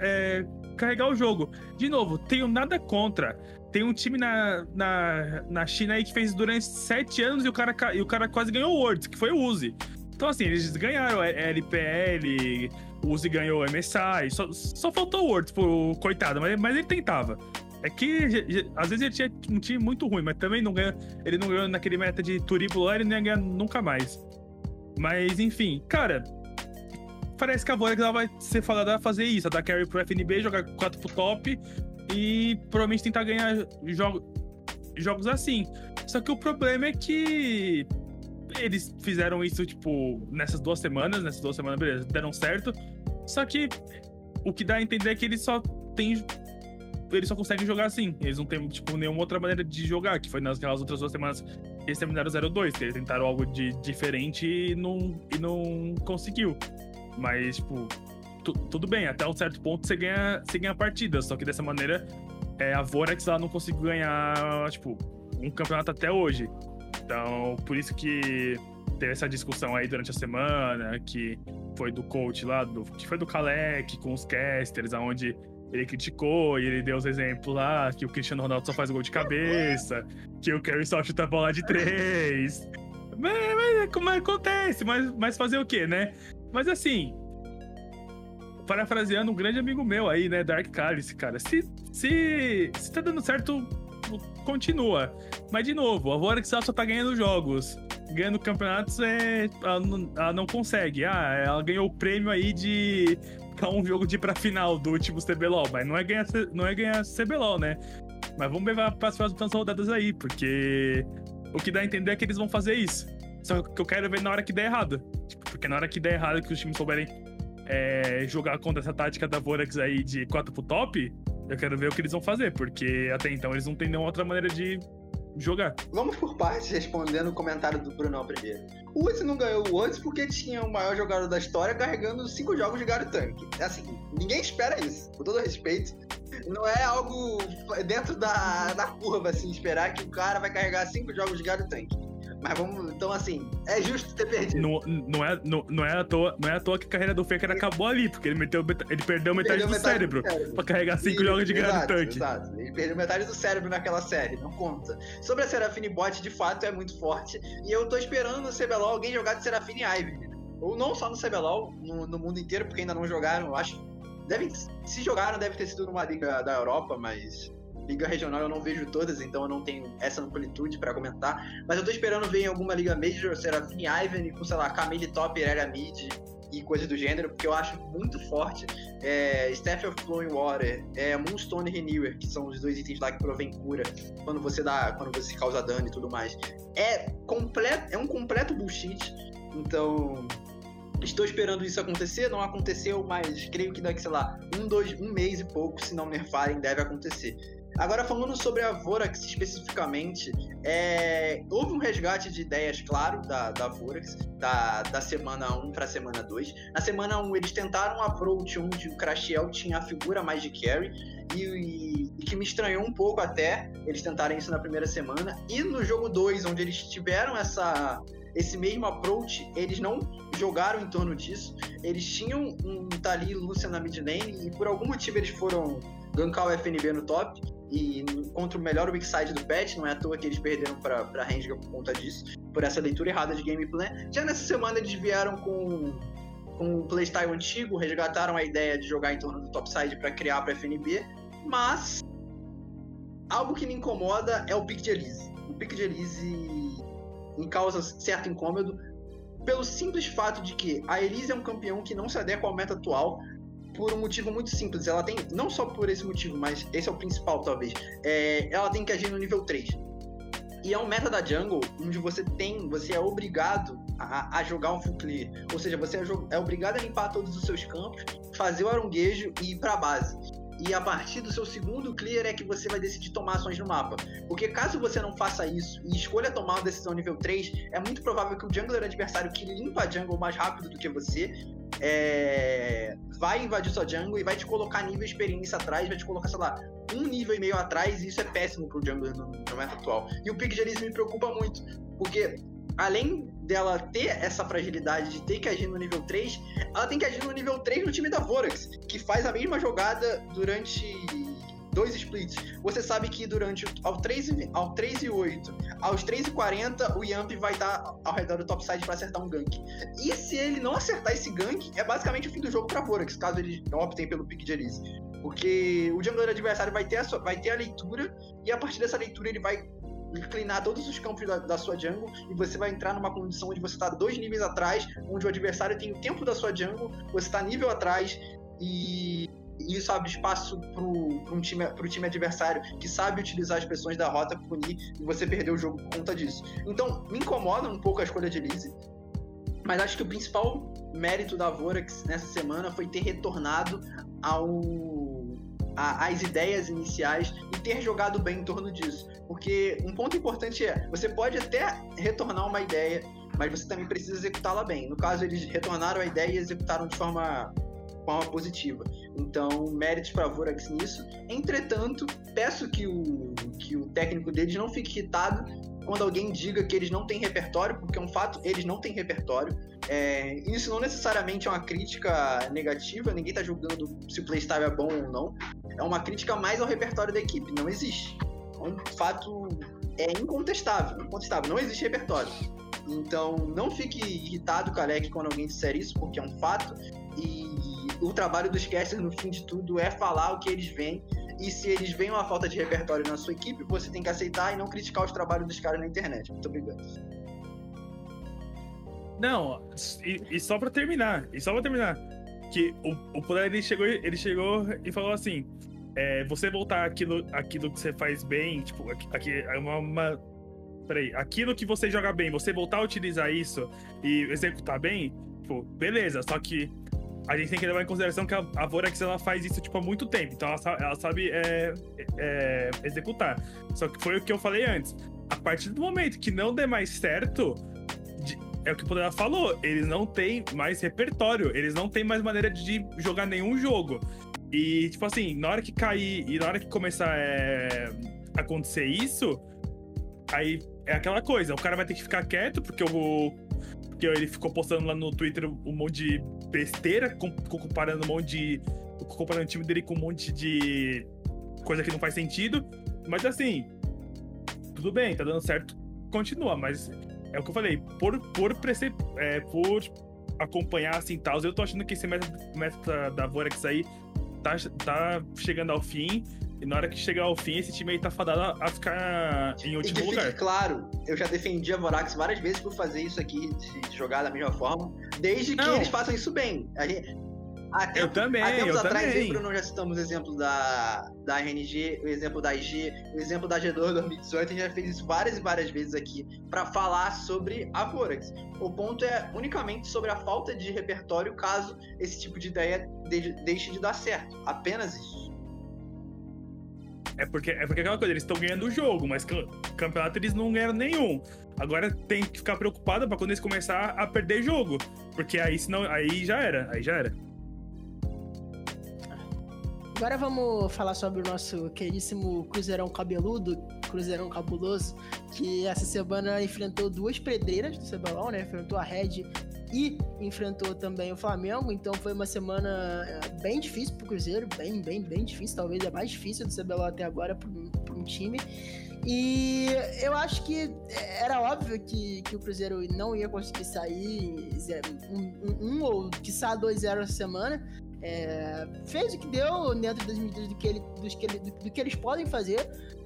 é, carregar o jogo. De novo, tenho nada contra. Tem um time na, na, na China aí que fez durante sete anos e o cara, e o cara quase ganhou o Worlds, que foi o Uzi. Então, assim, eles ganharam LPL, o Uzi ganhou MSI, só, só faltou o Worlds pro coitado, mas, mas ele tentava. É que às vezes ele tinha um time muito ruim, mas também não ganha, ele não ganhou naquele meta de Turibolo lá, ele não ia ganhar nunca mais. Mas enfim, cara, parece que a Vorax vai ser falada a fazer isso, a dar carry pro FNB, jogar 4 pro top e provavelmente tentar ganhar jogo, jogos assim. Só que o problema é que eles fizeram isso, tipo, nessas duas semanas, nessas duas semanas, beleza, deram certo. Só que o que dá a entender é que eles só têm eles só conseguem jogar assim. Eles não têm, tipo, nenhuma outra maneira de jogar, que foi nas outras duas semanas eles terminaram 0-2, eles tentaram algo de diferente e não, e não conseguiu. Mas, tipo, tudo bem, até um certo ponto você ganha, você ganha partida, só que dessa maneira é, a Vorax não conseguiu ganhar, tipo, um campeonato até hoje. Então, por isso que teve essa discussão aí durante a semana, que foi do coach lá, do, que foi do Kalec com os casters, aonde ele criticou e ele deu os exemplos lá que o Cristiano Ronaldo só faz gol de cabeça, que o Kerry só chuta a bola de três. Mas, mas é como acontece, mas, mas fazer o quê, né? Mas assim, parafraseando um grande amigo meu aí, né, Dark Cálice, cara, se, se, se tá dando certo, continua. Mas de novo, a Vorax só tá ganhando jogos. Ganhando campeonatos, é, ela, não, ela não consegue. Ah, ela ganhou o prêmio aí de um jogo de ir pra final do último CBLOL, mas não é ganhar, não é ganhar CBLOL, né? Mas vamos levar para as próximas rodadas aí, porque o que dá a entender é que eles vão fazer isso. Só que eu quero ver na hora que der errado. Tipo, porque na hora que der errado, que os times souberem é, jogar contra essa tática da Vorax aí de 4 pro top, eu quero ver o que eles vão fazer, porque até então eles não têm nenhuma outra maneira de, jogar. Vamos por partes, respondendo o comentário do Brunão primeiro. O Woods não ganhou o Woods porque tinha o maior jogador da história carregando cinco jogos de Gary Tank. É assim, ninguém espera isso, com todo respeito. Não é algo dentro da, da curva, assim, esperar que o cara vai carregar cinco jogos de Gary Tank. Mas vamos, então assim, é justo ter perdido. Não, não, é, não, não, é à toa, não é à toa que a carreira do Faker acabou ali, porque ele, meteu, ele perdeu metade, perdeu do, metade cérebro do, cérebro pra carregar cinco jogos de Gary Tank. Exato, ele perdeu metade do cérebro naquela série, não conta. Sobre a Serafine Bot, de fato, é muito forte. E eu tô esperando no CBLOL alguém jogar de Serafine Ivy. Ou não só no CBLOL, no, no mundo inteiro, porque ainda não jogaram, eu acho. Devem, se jogaram, deve ter sido numa liga da Europa, mas Liga regional eu não vejo todas, então eu não tenho essa amplitude para comentar. Mas eu tô esperando ver em alguma liga major, Serafine Ivan com, sei lá, Camille Top, Irelia Mid e coisas do gênero, porque eu acho muito forte. É, Staff of Flowing Water, é, Moonstone Renewer, que são os dois itens lá que provém cura quando você dá, quando você causa dano e tudo mais. É, completo, é um completo bullshit. Então, Estou esperando isso acontecer, não aconteceu, mas creio que daqui, sei lá, um, dois, um mês e pouco, se não nerfarem, deve acontecer. Agora, falando sobre a Vorax especificamente, é... houve um resgate de ideias, claro, da, da Vorax, da, da semana 1 para semana 2. Na semana 1, eles tentaram um approach onde o Crashiel tinha a figura mais de carry, e, e, que me estranhou um pouco até eles tentarem isso na primeira semana. E no jogo 2, onde eles tiveram essa, esse mesmo approach, eles não jogaram em torno disso. Eles tinham um Tali e Lucian na mid lane, e por algum motivo eles foram gankar o FNB no top e contra o melhor weak side do patch, não é à toa que eles perderam para para Rengar por conta disso, por essa leitura errada de gameplay. Já nessa semana eles vieram com com o playstyle antigo, resgataram a ideia de jogar em torno do topside para criar para FNB, mas algo que me incomoda é o pick de Elise. O pick de Elise me causa certo incômodo pelo simples fato de que a Elise é um campeão que não se adequa ao meta atual, por um motivo muito simples. Ela tem, não só por esse motivo, mas esse é o principal, talvez. É, ela tem que agir no nível 3. E é um meta da jungle onde você tem, você é obrigado a, a jogar um full clear. Ou seja, você é, é, obrigado a limpar todos os seus campos, fazer o aronguejo e ir pra base. E a partir do seu segundo clear é que você vai decidir tomar ações no mapa. Porque caso você não faça isso e escolha tomar uma decisão nível 3, é muito provável que o jungler adversário que limpa a jungle mais rápido do que você é, vai invadir sua jungle e vai te colocar nível experiência atrás, vai te colocar, sei lá, um nível e meio atrás, e isso é péssimo pro jungle no, no meta atual. E o Elise me preocupa muito, porque além dela ter essa fragilidade de ter que agir no nível 3, ela tem que agir no nível 3 no time da Vorax, que faz a mesma jogada durante dois splits. Você sabe que durante ao 3, ao 3 e 8, aos 3 e 40, o Yamp vai estar ao redor do topside para acertar um gank. E se ele não acertar esse gank, é basicamente o fim do jogo para Vorax, caso eles optem pelo pick de Elise. Porque o jungler adversário vai ter, a sua, vai ter a leitura, e a partir dessa leitura ele vai inclinar todos os campos da, da, sua jungle e você vai entrar numa condição onde você está dois níveis atrás, onde o adversário tem o tempo da sua jungle, você está nível atrás e e isso abre espaço para um time, time adversário que sabe utilizar as pressões da rota, punir e você perder o jogo por conta disso. Então, me incomoda um pouco a escolha de Lise, mas acho que o principal mérito da Vorax nessa semana foi ter retornado ao a, as ideias iniciais e ter jogado bem em torno disso. Porque um ponto importante é, você pode até retornar uma ideia, mas você também precisa executá-la bem. No caso, eles retornaram a ideia e executaram de forma forma positiva. Então, méritos para Vorax nisso. Entretanto, peço que o, que o técnico deles não fique irritado quando alguém diga que eles não têm repertório, porque é um fato, eles não têm repertório. É, isso não necessariamente é uma crítica negativa, ninguém está julgando se o playstyle é bom ou não. É uma crítica mais ao repertório da equipe, não existe. É um fato é incontestável, incontestável, não existe repertório. Então, não fique irritado, Kalec, quando alguém disser isso, porque é um fato. E o trabalho dos casters, no fim de tudo, é falar o que eles veem. E se eles veem uma falta de repertório na sua equipe, você tem que aceitar e não criticar os trabalhos dos caras na internet. Muito obrigado. Não, e, e só pra terminar, e só pra terminar, que o, o Poder ele chegou, ele chegou e falou assim: é, você voltar aquilo, aquilo que você faz bem, tipo, aqui, aqui é uma, uma. Peraí, aquilo que você joga bem, você voltar a utilizar isso e executar bem, tipo, beleza, só que a gente tem que levar em consideração que a, a Vorax ela faz isso tipo, há muito tempo, então ela, ela sabe é, é, executar. Só que foi o que eu falei antes. partir do momento que não der mais certo, de- é o que o Poder falou, eles não têm mais repertório, eles não têm mais maneira de jogar nenhum jogo. E, tipo assim, na hora que cair e na hora que começar é, acontecer isso, aí é aquela coisa, o cara vai ter que ficar quieto, porque o. Porque ele ficou postando lá no Twitter um monte de besteira, com- com- comparando um monte de. Comparando o time dele com um monte de coisa que não faz sentido. Mas assim, tudo bem, tá dando certo, continua, mas é o que eu falei, por, por, prece- é, por acompanhar assim tal, eu tô achando que esse método, método da Vorax aí tá, tá chegando ao fim. E na hora que chegar ao fim, esse time aí tá fadado a, ficar em E que último fique lugar. claro, eu já defendi a Vorax várias vezes por fazer isso aqui, de jogar da mesma forma, desde que Não. eles façam isso bem. Gente, há Eu tempo- também, há tempos eu atrás, eu e também. Bruno já citamos o exemplo da, da RNG, o exemplo da IG, o exemplo da G2 2018, a gente já fez isso várias e várias vezes aqui pra falar sobre a Vorax. O ponto é unicamente sobre a falta de repertório caso esse tipo de ideia de- deixe de dar certo. Apenas isso. É porque é porque aquela coisa, eles estão ganhando o jogo, mas cam- campeonato eles não ganharam nenhum. Agora tem que ficar preocupado pra quando eles começar a perder jogo. Porque aí senão. Aí já era. Aí já era. Agora vamos falar sobre o nosso queridíssimo Cruzeirão cabeludo, Cruzeirão cabuloso, que essa semana enfrentou duas pedreiras do CBLOL, né? Enfrentou a Red e enfrentou também o Flamengo, então foi uma semana eh, bem difícil pro Cruzeiro, bem, bem, bem difícil, talvez a mais difícil do CBLOL até agora para um time. E eu acho que era óbvio que, que o Cruzeiro não ia conseguir sair zero- um, um, um ou quiçá 2-0 essa semana. É, fez o que deu dentro das medidas do que, ele, dos que ele- do, do que eles podem fazer.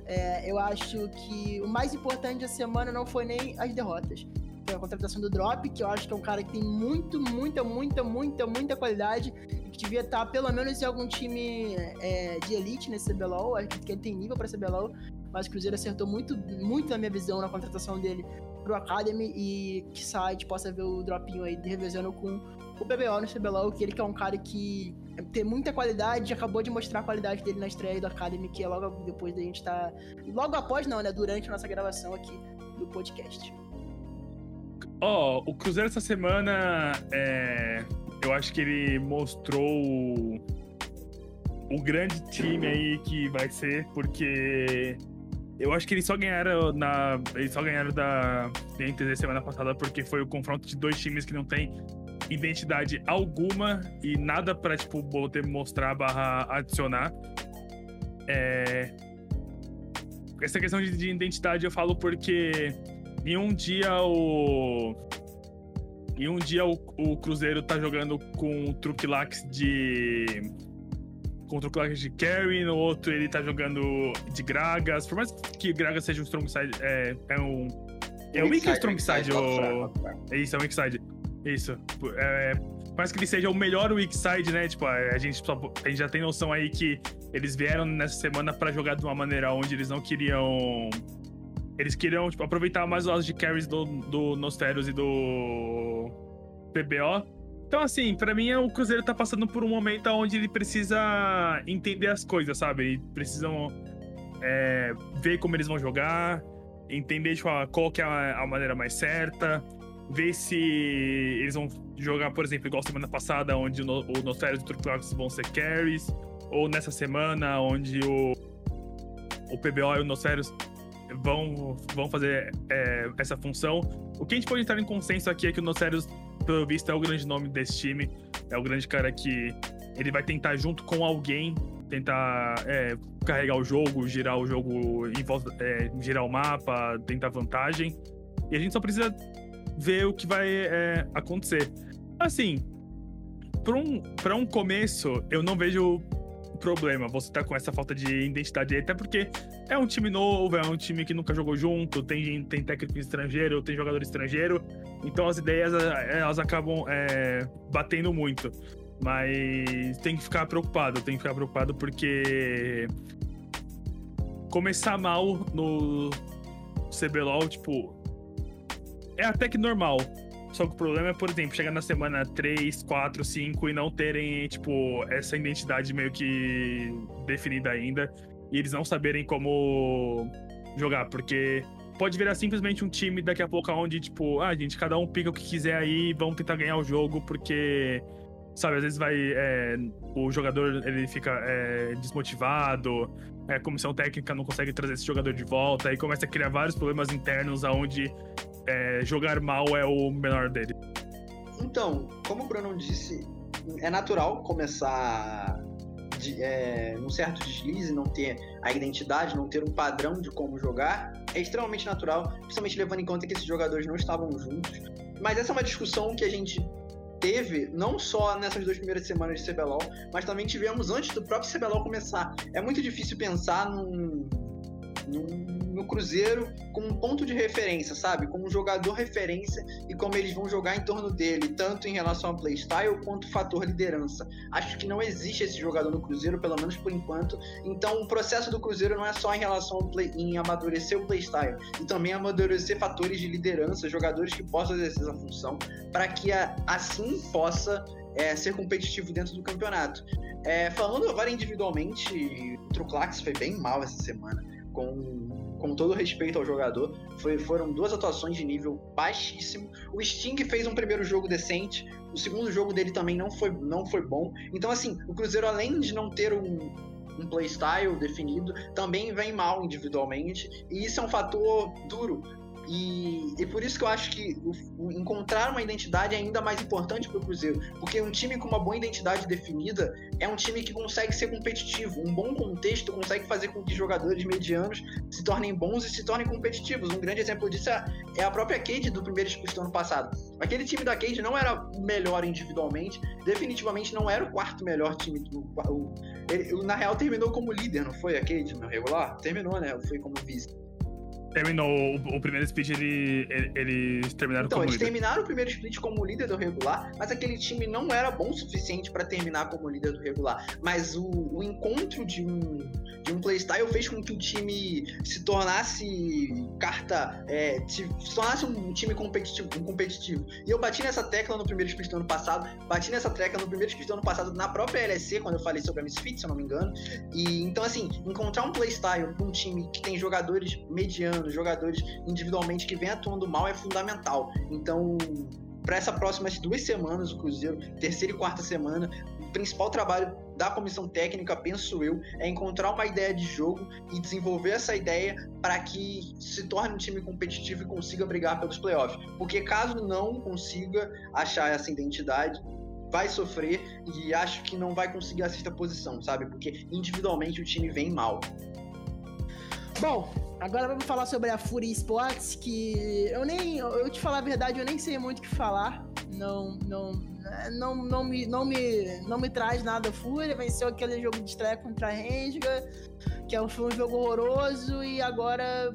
É, eu acho que o mais importante da semana não foi nem as derrotas. Foi a contratação do Drop, que eu acho que é um cara que tem muito, muita, muita, muita, muita qualidade e que devia estar pelo menos em algum time é, de elite nesse CBLOL. Acho que ele tem nível para CBLOL, mas o Cruzeiro acertou muito, muito na minha visão na contratação dele pro Academy e que gente possa ver o Dropinho aí revezando com o PBO no CBLOL, que ele que é um cara que tem muita qualidade, acabou de mostrar a qualidade dele na estreia do Academy, que é logo depois da gente tá. Logo após, não, né? Durante a nossa gravação aqui do podcast. Ó, o Cruzeiro essa semana, é, eu acho que ele mostrou o, grande time aí que vai ser, porque eu acho que eles só ganharam na, eles só ganharam da NTZ semana passada porque foi o confronto de dois times que não tem identidade alguma e nada pra, tipo, poder mostrar barra adicionar. É, essa questão de identidade eu falo porque em um dia o. Em um dia o, o Cruzeiro tá jogando com o Truquilax de. Com o Truquilax de Carry, no outro ele tá jogando de Gragas. Por mais que Gragas seja um strong side. É, é um. É um weak strong side? o- é isso, é um weak side. Isso. É, por mais que ele seja o melhor weak side, né? Tipo, a, a gente, só- a gente já tem noção aí que eles vieram nessa semana pra jogar de uma maneira onde eles não queriam. Eles queriam tipo, aproveitar mais os de carries do, do Nosferos e do PBO. Então, assim, pra mim o Cruzeiro tá passando por um momento onde ele precisa entender as coisas, sabe? Eles precisam é, ver como eles vão jogar, entender tipo, qual que é a, maneira mais certa, ver se eles vão jogar, por exemplo, igual semana passada, onde o, no, o Nosferos e o Turclax vão ser carries, ou nessa semana, onde o, o PBO e o Nosferos vão, vão fazer é, essa função. O que a gente pode entrar em consenso aqui é que o Nosferos, pelo visto, é o grande nome desse time, é o grande cara que ele vai tentar, junto com alguém, tentar é, carregar o jogo, girar o jogo em volta, é, girar o mapa, tentar vantagem. E a gente só precisa ver o que vai é, acontecer. Assim, para um, um começo, eu não vejo problema você tá com essa falta de identidade aí, até porque é um time novo, é um time que nunca jogou junto, tem, tem técnico estrangeiro, tem jogador estrangeiro, então as ideias elas acabam é, batendo muito. Mas tem que ficar preocupado, tem que ficar preocupado porque começar mal no CBLOL, tipo, é até que normal. Só que o problema é, por exemplo, chegar na semana 3, 4, 5 e não terem, tipo, essa identidade meio que definida ainda. E eles não saberem como jogar, porque pode virar simplesmente um time daqui a pouco onde, tipo, ah, gente, cada um pica o que quiser aí, vão tentar ganhar o jogo, porque, sabe, às vezes vai. É, o jogador ele fica é, desmotivado, é, a comissão técnica não consegue trazer esse jogador de volta, aí começa a criar vários problemas internos aonde é, jogar mal é o menor dele. Então, como o Bruno disse, é natural começar de, é, num certo deslize, não ter a identidade, não ter um padrão de como jogar, é extremamente natural, principalmente levando em conta que esses jogadores não estavam juntos. Mas essa é uma discussão que a gente teve, não só nessas duas primeiras semanas de CBLOL, mas também tivemos antes do próprio CBLOL começar. É muito difícil pensar num, num no Cruzeiro como um ponto de referência, sabe? Como um jogador referência e como eles vão jogar em torno dele, tanto em relação ao playstyle quanto fator liderança. Acho que não existe esse jogador no Cruzeiro, pelo menos por enquanto. Então, o processo do Cruzeiro não é só em relação play, em amadurecer o playstyle, e também amadurecer fatores de liderança, jogadores que possam exercer essa função, para que assim possa é, ser competitivo dentro do campeonato. É, falando agora individualmente, o Truclax foi bem mal essa semana, com com todo respeito ao jogador, foi, foram duas atuações de nível baixíssimo. O Sting fez um primeiro jogo decente, o segundo jogo dele também não foi, não foi bom. Então, assim, o Cruzeiro, além de não ter um, um playstyle definido, também vem mal individualmente, e isso é um fator duro e, e por isso que eu acho que o, o encontrar uma identidade é ainda mais importante para o Cruzeiro. Porque um time com uma boa identidade definida é um time que consegue ser competitivo. Um bom contexto consegue fazer com que jogadores medianos se tornem bons e se tornem competitivos. Um grande exemplo disso é, é a própria Cade do primeiro split do ano passado. Aquele time da Cade não era melhor individualmente, definitivamente não era o quarto melhor time do. O, ele, na real, terminou como líder, não foi a Cade no regular? Terminou, né? Foi como vice. Terminou o, o, primeiro split, ele, ele, eles terminaram então, como eles líder. terminaram o primeiro split como líder do regular, mas aquele time não era bom o suficiente para terminar como líder do regular. Mas o, o, encontro de um, de um playstyle fez com que o time se tornasse carta. É, se tornasse um time competitivo, um competitivo. E eu bati nessa tecla no primeiro split do ano passado, bati nessa tecla no primeiro split do ano passado na própria LSC, quando eu falei sobre a Misfit, se eu não me engano. E então, assim, encontrar um playstyle com um time que tem jogadores medianos jogadores individualmente que vem atuando mal é fundamental. Então, para essa próximas duas semanas, o Cruzeiro, terceira e quarta semana, o principal trabalho da comissão técnica, penso eu, é encontrar uma ideia de jogo e desenvolver essa ideia para que se torne um time competitivo e consiga brigar pelos playoffs. Porque caso não consiga achar essa identidade, vai sofrer e acho que não vai conseguir a sexta posição, sabe? Porque individualmente o time vem mal. Bom, Agora vamos falar sobre a Fury Sports, que eu nem, eu te falar a verdade, eu nem sei muito o que falar. Não, não, não, não me, não me, não me traz nada Fúria. Venceu aquele jogo de estreia contra a Renga, que é foi um jogo horroroso e agora,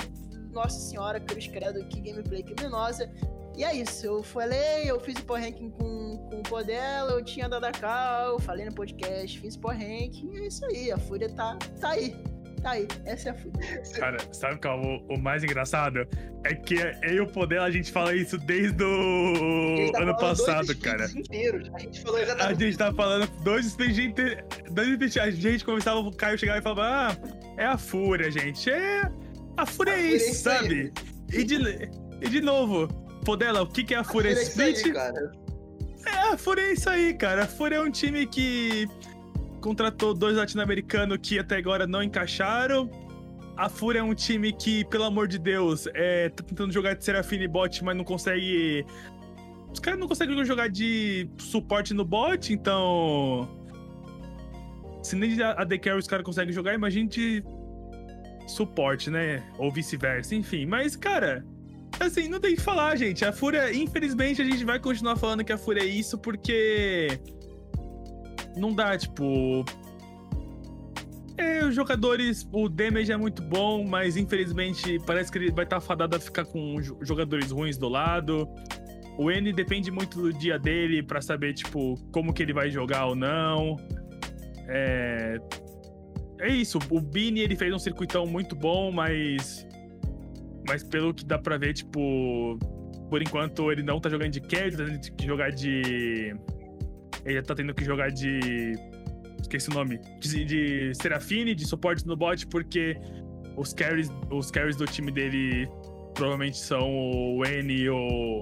nossa senhora, cruz credo, que gameplay criminosa. E é isso, eu falei, eu fiz o power ranking com, com o Podela, eu tinha dado a cal, falei no podcast, fiz o power ranking, e é isso aí, a Fúria tá, tá aí, Tá aí, essa é a fúria. Cara, sabe qual é o, o, mais engraçado? É que eu e o Poder, a gente fala isso desde o tá ano passado, cara. Inteiros. A gente falou exatamente. A gente tá falando dois sprints Dois sprints. A gente começava, o Caio chegava e falava: Ah, é a fúria, gente. É. A fúria é, é isso, sabe? E de, e de novo, Podela, o que, que é a Fúria? A fúria é isso aí, cara. É, a Fúria é isso aí, cara. A Fúria é um time que contratou dois latino-americanos que até agora não encaixaram. A Fúria é um time que, pelo amor de Deus, é, tá tentando jogar de Serafine bot, mas não consegue. Os caras não conseguem jogar de suporte no bot, então. Se nem a The Carry os caras conseguem jogar, imagine de suporte, né? Ou vice-versa, enfim. Mas, cara, assim, não tem o que falar, gente. A Fúria, infelizmente, a gente vai continuar falando que a Fúria é isso, porque não dá, tipo. É, os jogadores, o damage é muito bom, mas infelizmente parece que ele vai estar tá fadado a ficar com jogadores ruins do lado. O N depende muito do dia dele para saber, tipo, como que ele vai jogar ou não. É. É isso, o Bini ele fez um circuitão muito bom, mas. Mas pelo que dá pra ver, tipo. Por enquanto ele não tá jogando de carry, tá tendo que jogar de ele tá tendo que jogar de. Esqueci o nome. De, de Serafine, de suporte no bot, porque os carries, os carries do time dele provavelmente são o N e o.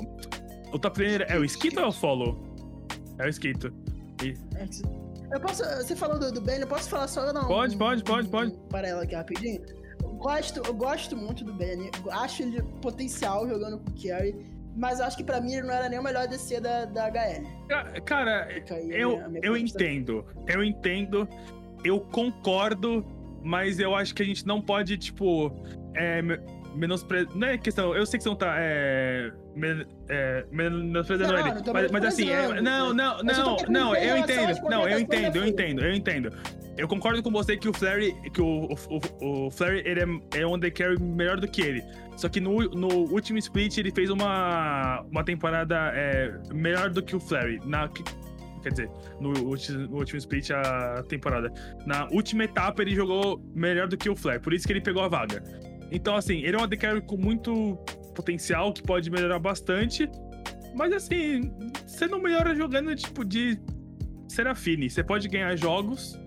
O top laner é o Skito ou é o Follow? É o Skito. E... Eu posso. Você falou do, do Ben, eu posso falar só não? Pode, pode, pode, pode. Para ela aqui rapidinho. Eu gosto, eu gosto muito do Ben. Acho ele potencial jogando com o Carry. Mas acho que pra mim ele não era nem o melhor DC da, da HL. Cara, eu, eu entendo. Eu entendo. Eu concordo, mas eu acho que a gente não pode, tipo. É, menosprezar. Não é questão. Eu sei que você não tá. É, men, é, menosprezando ele. Não, mas, mas assim, é, não, não, não, não, eu entendo. Não, eu entendo, eu entendo, eu entendo. Eu concordo com você que o Flare, que o, o, o Flare ele é, é um carry melhor do que ele. Só que no, no último split ele fez uma, uma temporada é, melhor do que o Flare. Na, quer dizer, no, no, último split a temporada. Na última etapa ele jogou melhor do que o Flare, por isso que ele pegou a vaga. Então, assim, ele é um AD com muito potencial, que pode melhorar bastante. Mas, assim, você não melhora jogando, tipo, de Serafine. Você pode ganhar jogos,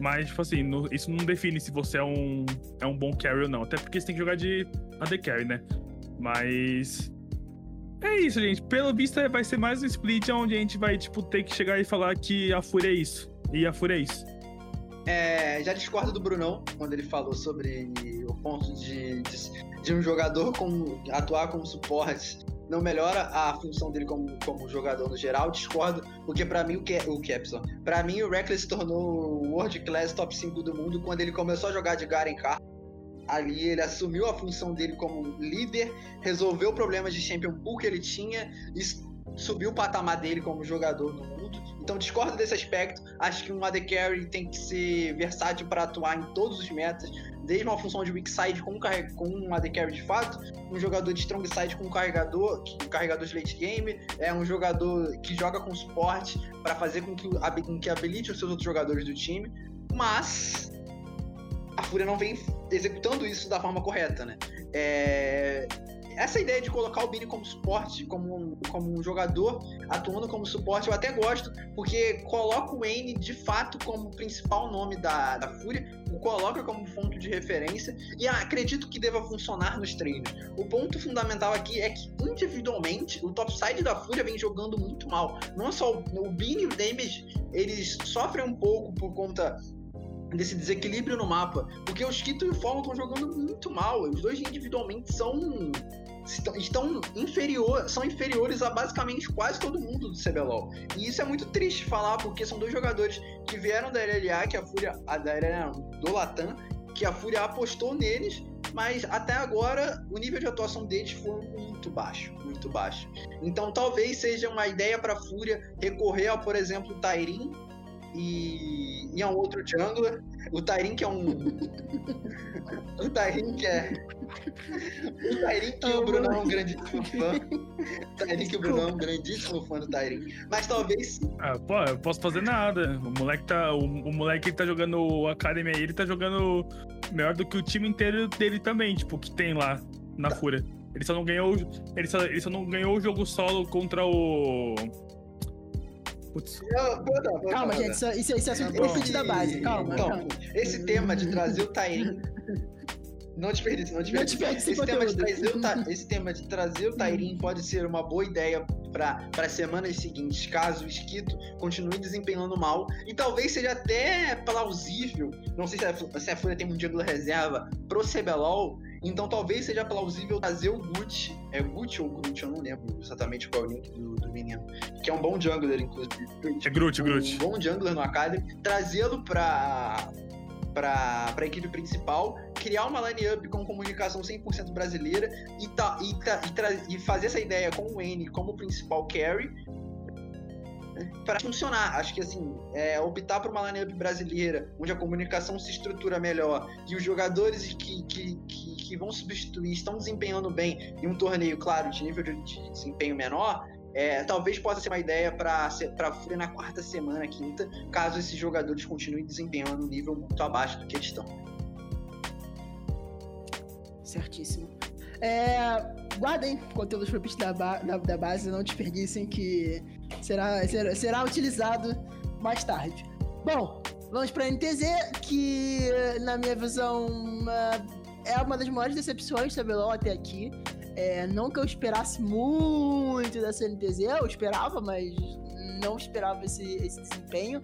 mas, tipo assim, no, isso não define se você é um, é um bom carry ou não. Até porque você tem que jogar de AD carry, né? Mas... É isso, gente. Pelo visto, vai ser mais um split onde a gente vai, tipo, ter que chegar e falar que a Fúria é isso. E a Fúria é isso. É, já discordo do Brunão quando ele falou sobre o ponto de, de, de um jogador com, atuar como suporte não melhora a função dele como, como jogador no geral, discordo, porque para mim o que o Capson, para mim o Reckless se tornou o World Class top 5 do mundo quando ele começou a jogar de Garen Carr. Ali ele assumiu a função dele como líder, resolveu problemas de Champion Pool que ele tinha subiu o patamar dele como jogador no mundo. Então discordo desse aspecto. Acho que um AD Carry tem que ser versátil para atuar em todos os metas, desde uma função de weak side com, com um AD Carry de fato, um jogador de strong side com um carregador, um carregador de late game, é um jogador que joga com suporte para fazer com que, com que habilite os seus outros jogadores do time. Mas a Fúria não vem executando isso da forma correta, né? É, essa ideia de colocar o Bini como suporte, como um, como um jogador atuando como suporte, eu até gosto, porque coloca o Wayne de fato como principal nome da, da Fúria, o coloca como ponto de referência e ah, acredito que deva funcionar nos treinos. O ponto fundamental aqui é que individualmente o topside da Fúria vem jogando muito mal. Não só o, o Bini e o Damage, eles sofrem um pouco por conta desse desequilíbrio no mapa, porque os Kito e o Follow estão jogando muito mal. Os dois individualmente são estão inferior, são inferiores a basicamente quase todo mundo do CBLOL. E isso é muito triste falar, porque são dois jogadores que vieram da LLA, que a Fúria, a, da LLA, do Latam, que a Fúria apostou neles, mas até agora o nível de atuação deles foi muito baixo, muito baixo. Então talvez seja uma ideia para a Fúria recorrer ao, por exemplo, Tairin e, e a um outro jungler. O Tairin que é um. o Tairin que é. O Tairin que o Bruno é um grandíssimo fã. O Tairin que o Bruno é um grandíssimo fã do Tairin. Mas talvez. Ah, pô, eu posso fazer nada. O moleque tá. O, o moleque que tá jogando o Academy aí, ele tá jogando melhor do que o time inteiro dele também, tipo, que tem lá na tá. Fúria. Ele só não ganhou. Ele só, ele só não ganhou o jogo solo contra o. Putz. calma, gente, isso, isso, isso é assunto pro da base. Calma. Então, calma. esse tema de trazer o Tairin. Não desperdice, não desperdice. Não desperdice esse, tema de trazer o, esse tema de trazer o Tairin pode ser uma boa ideia para as semanas seguintes, caso o Esquito continue desempenhando mal. E talvez seja até plausível, não sei se a, se a Folha tem um dia reserva pro CBLOL, então talvez seja plausível trazer o Gucci, é Gucci ou Groot, eu não lembro exatamente qual é o link do, do menino, que é um bom jungler, inclusive. É Groot, um Groot. Um bom jungler no Academy, trazê-lo pra, pra, pra equipe principal, criar uma line-up com comunicação 100% brasileira e, tá, e, tá, e, e fazer essa ideia com o N como principal carry para funcionar. Acho que assim, é, optar por uma lineup brasileira, onde a comunicação se estrutura melhor e os jogadores que, que, que, que vão substituir estão desempenhando bem em um torneio, claro, de nível de, de desempenho menor, é, talvez possa ser uma ideia para a Fúria na quarta semana, quinta, caso esses jogadores continuem desempenhando um nível muito abaixo do que eles estão. Certíssimo. É, guardem conteúdos para da, ba da, da, base, não desperdicem que será, será, será utilizado mais tarde. Bom, vamos para a NTZ, que na minha visão é uma das maiores decepções do CBLOL até aqui. É, não que eu esperasse muito da CNTZ, eu esperava, mas não esperava esse, esse desempenho.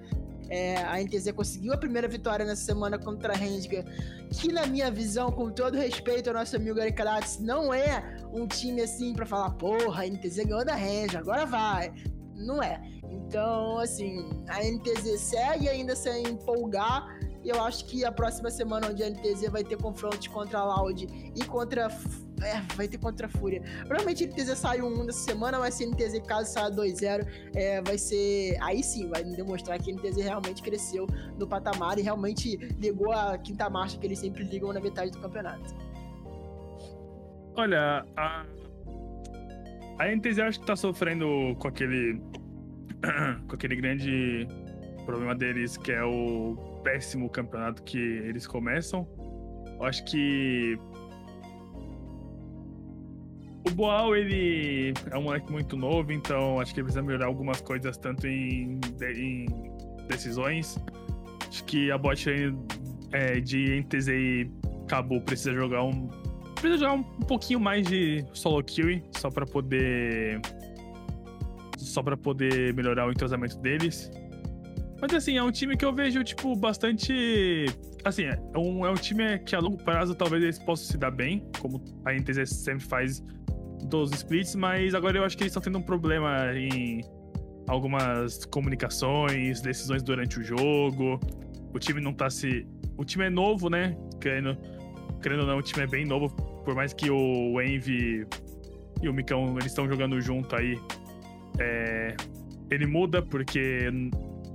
É, a NTZ conseguiu a primeira vitória nessa semana contra a Rendiga, que na minha visão, com todo respeito ao nosso amigo Eric Kratz, não é um time assim para falar, porra, a NTZ ganhou da Rendiga, agora vai. Não é. Então, assim, a NTZ segue ainda sem empolgar. E eu acho que a próxima semana, onde a NTZ vai ter confrontos contra a Loud e contra é, vai ter contra a Fúria. Provavelmente a NTZ sai um nessa semana, mas se a NTZ caso saia 2-0, é, vai ser. Aí sim, vai demonstrar que a NTZ realmente cresceu no patamar e realmente ligou a quinta marcha que eles sempre ligam na metade do campeonato. Olha, a, a NTZ acho que tá sofrendo com aquele. com aquele grande problema deles, que é o péssimo campeonato que eles começam. Eu acho que o Boal, ele é um moleque muito novo, então acho que ele precisa melhorar algumas coisas, tanto em, em decisões. Acho que a bot é, de NTZ e Cabo precisa jogar um. Precisa jogar um, pouquinho mais de solo kill, só para poder. Só para poder melhorar o entrosamento deles. Mas assim, é um time que eu vejo, tipo, bastante. Assim, é um, é um time que a longo prazo talvez eles possam se dar bem, como a NTZ sempre faz dos splits, mas agora eu acho que eles estão tendo um problema em algumas comunicações, decisões durante o jogo. O time não tá se. O time é novo, né? Querendo, querendo ou não, o time é bem novo. Por mais que o Envy e o Micão eles estão jogando junto aí. É... Ele muda porque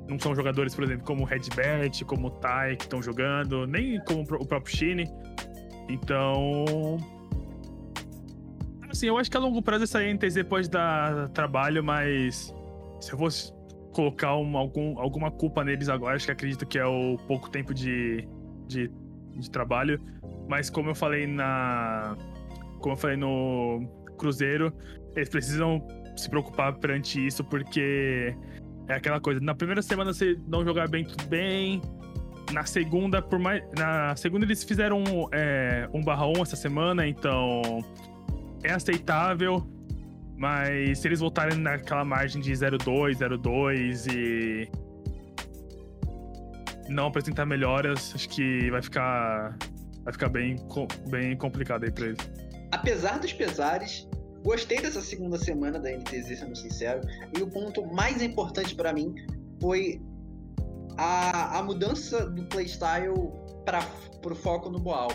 não são jogadores, por exemplo, como o Redbert, como o Tai que estão jogando, nem como o próprio Shine. Então, assim, eu acho que a longo prazo essa NTZ pode dar trabalho, mas se eu fosse colocar uma, algum, alguma culpa neles agora, acho que acredito que é o pouco tempo de, de, de trabalho. Mas como eu falei na. Como eu falei no Cruzeiro, eles precisam se preocupar perante isso, porque é aquela coisa. Na primeira semana você não jogar bem, tudo bem. Na segunda, por mais. Na segunda eles fizeram é, um barra 1 essa semana, então é aceitável, mas se eles voltarem naquela margem de 0,2, 0,2 e não apresentar melhoras, acho que vai ficar vai ficar bem, bem complicado aí pra eles. Apesar dos pesares, gostei dessa segunda semana da NTZ, sendo sincero, e o ponto mais importante para mim foi a, a mudança do playstyle para o foco no Boal.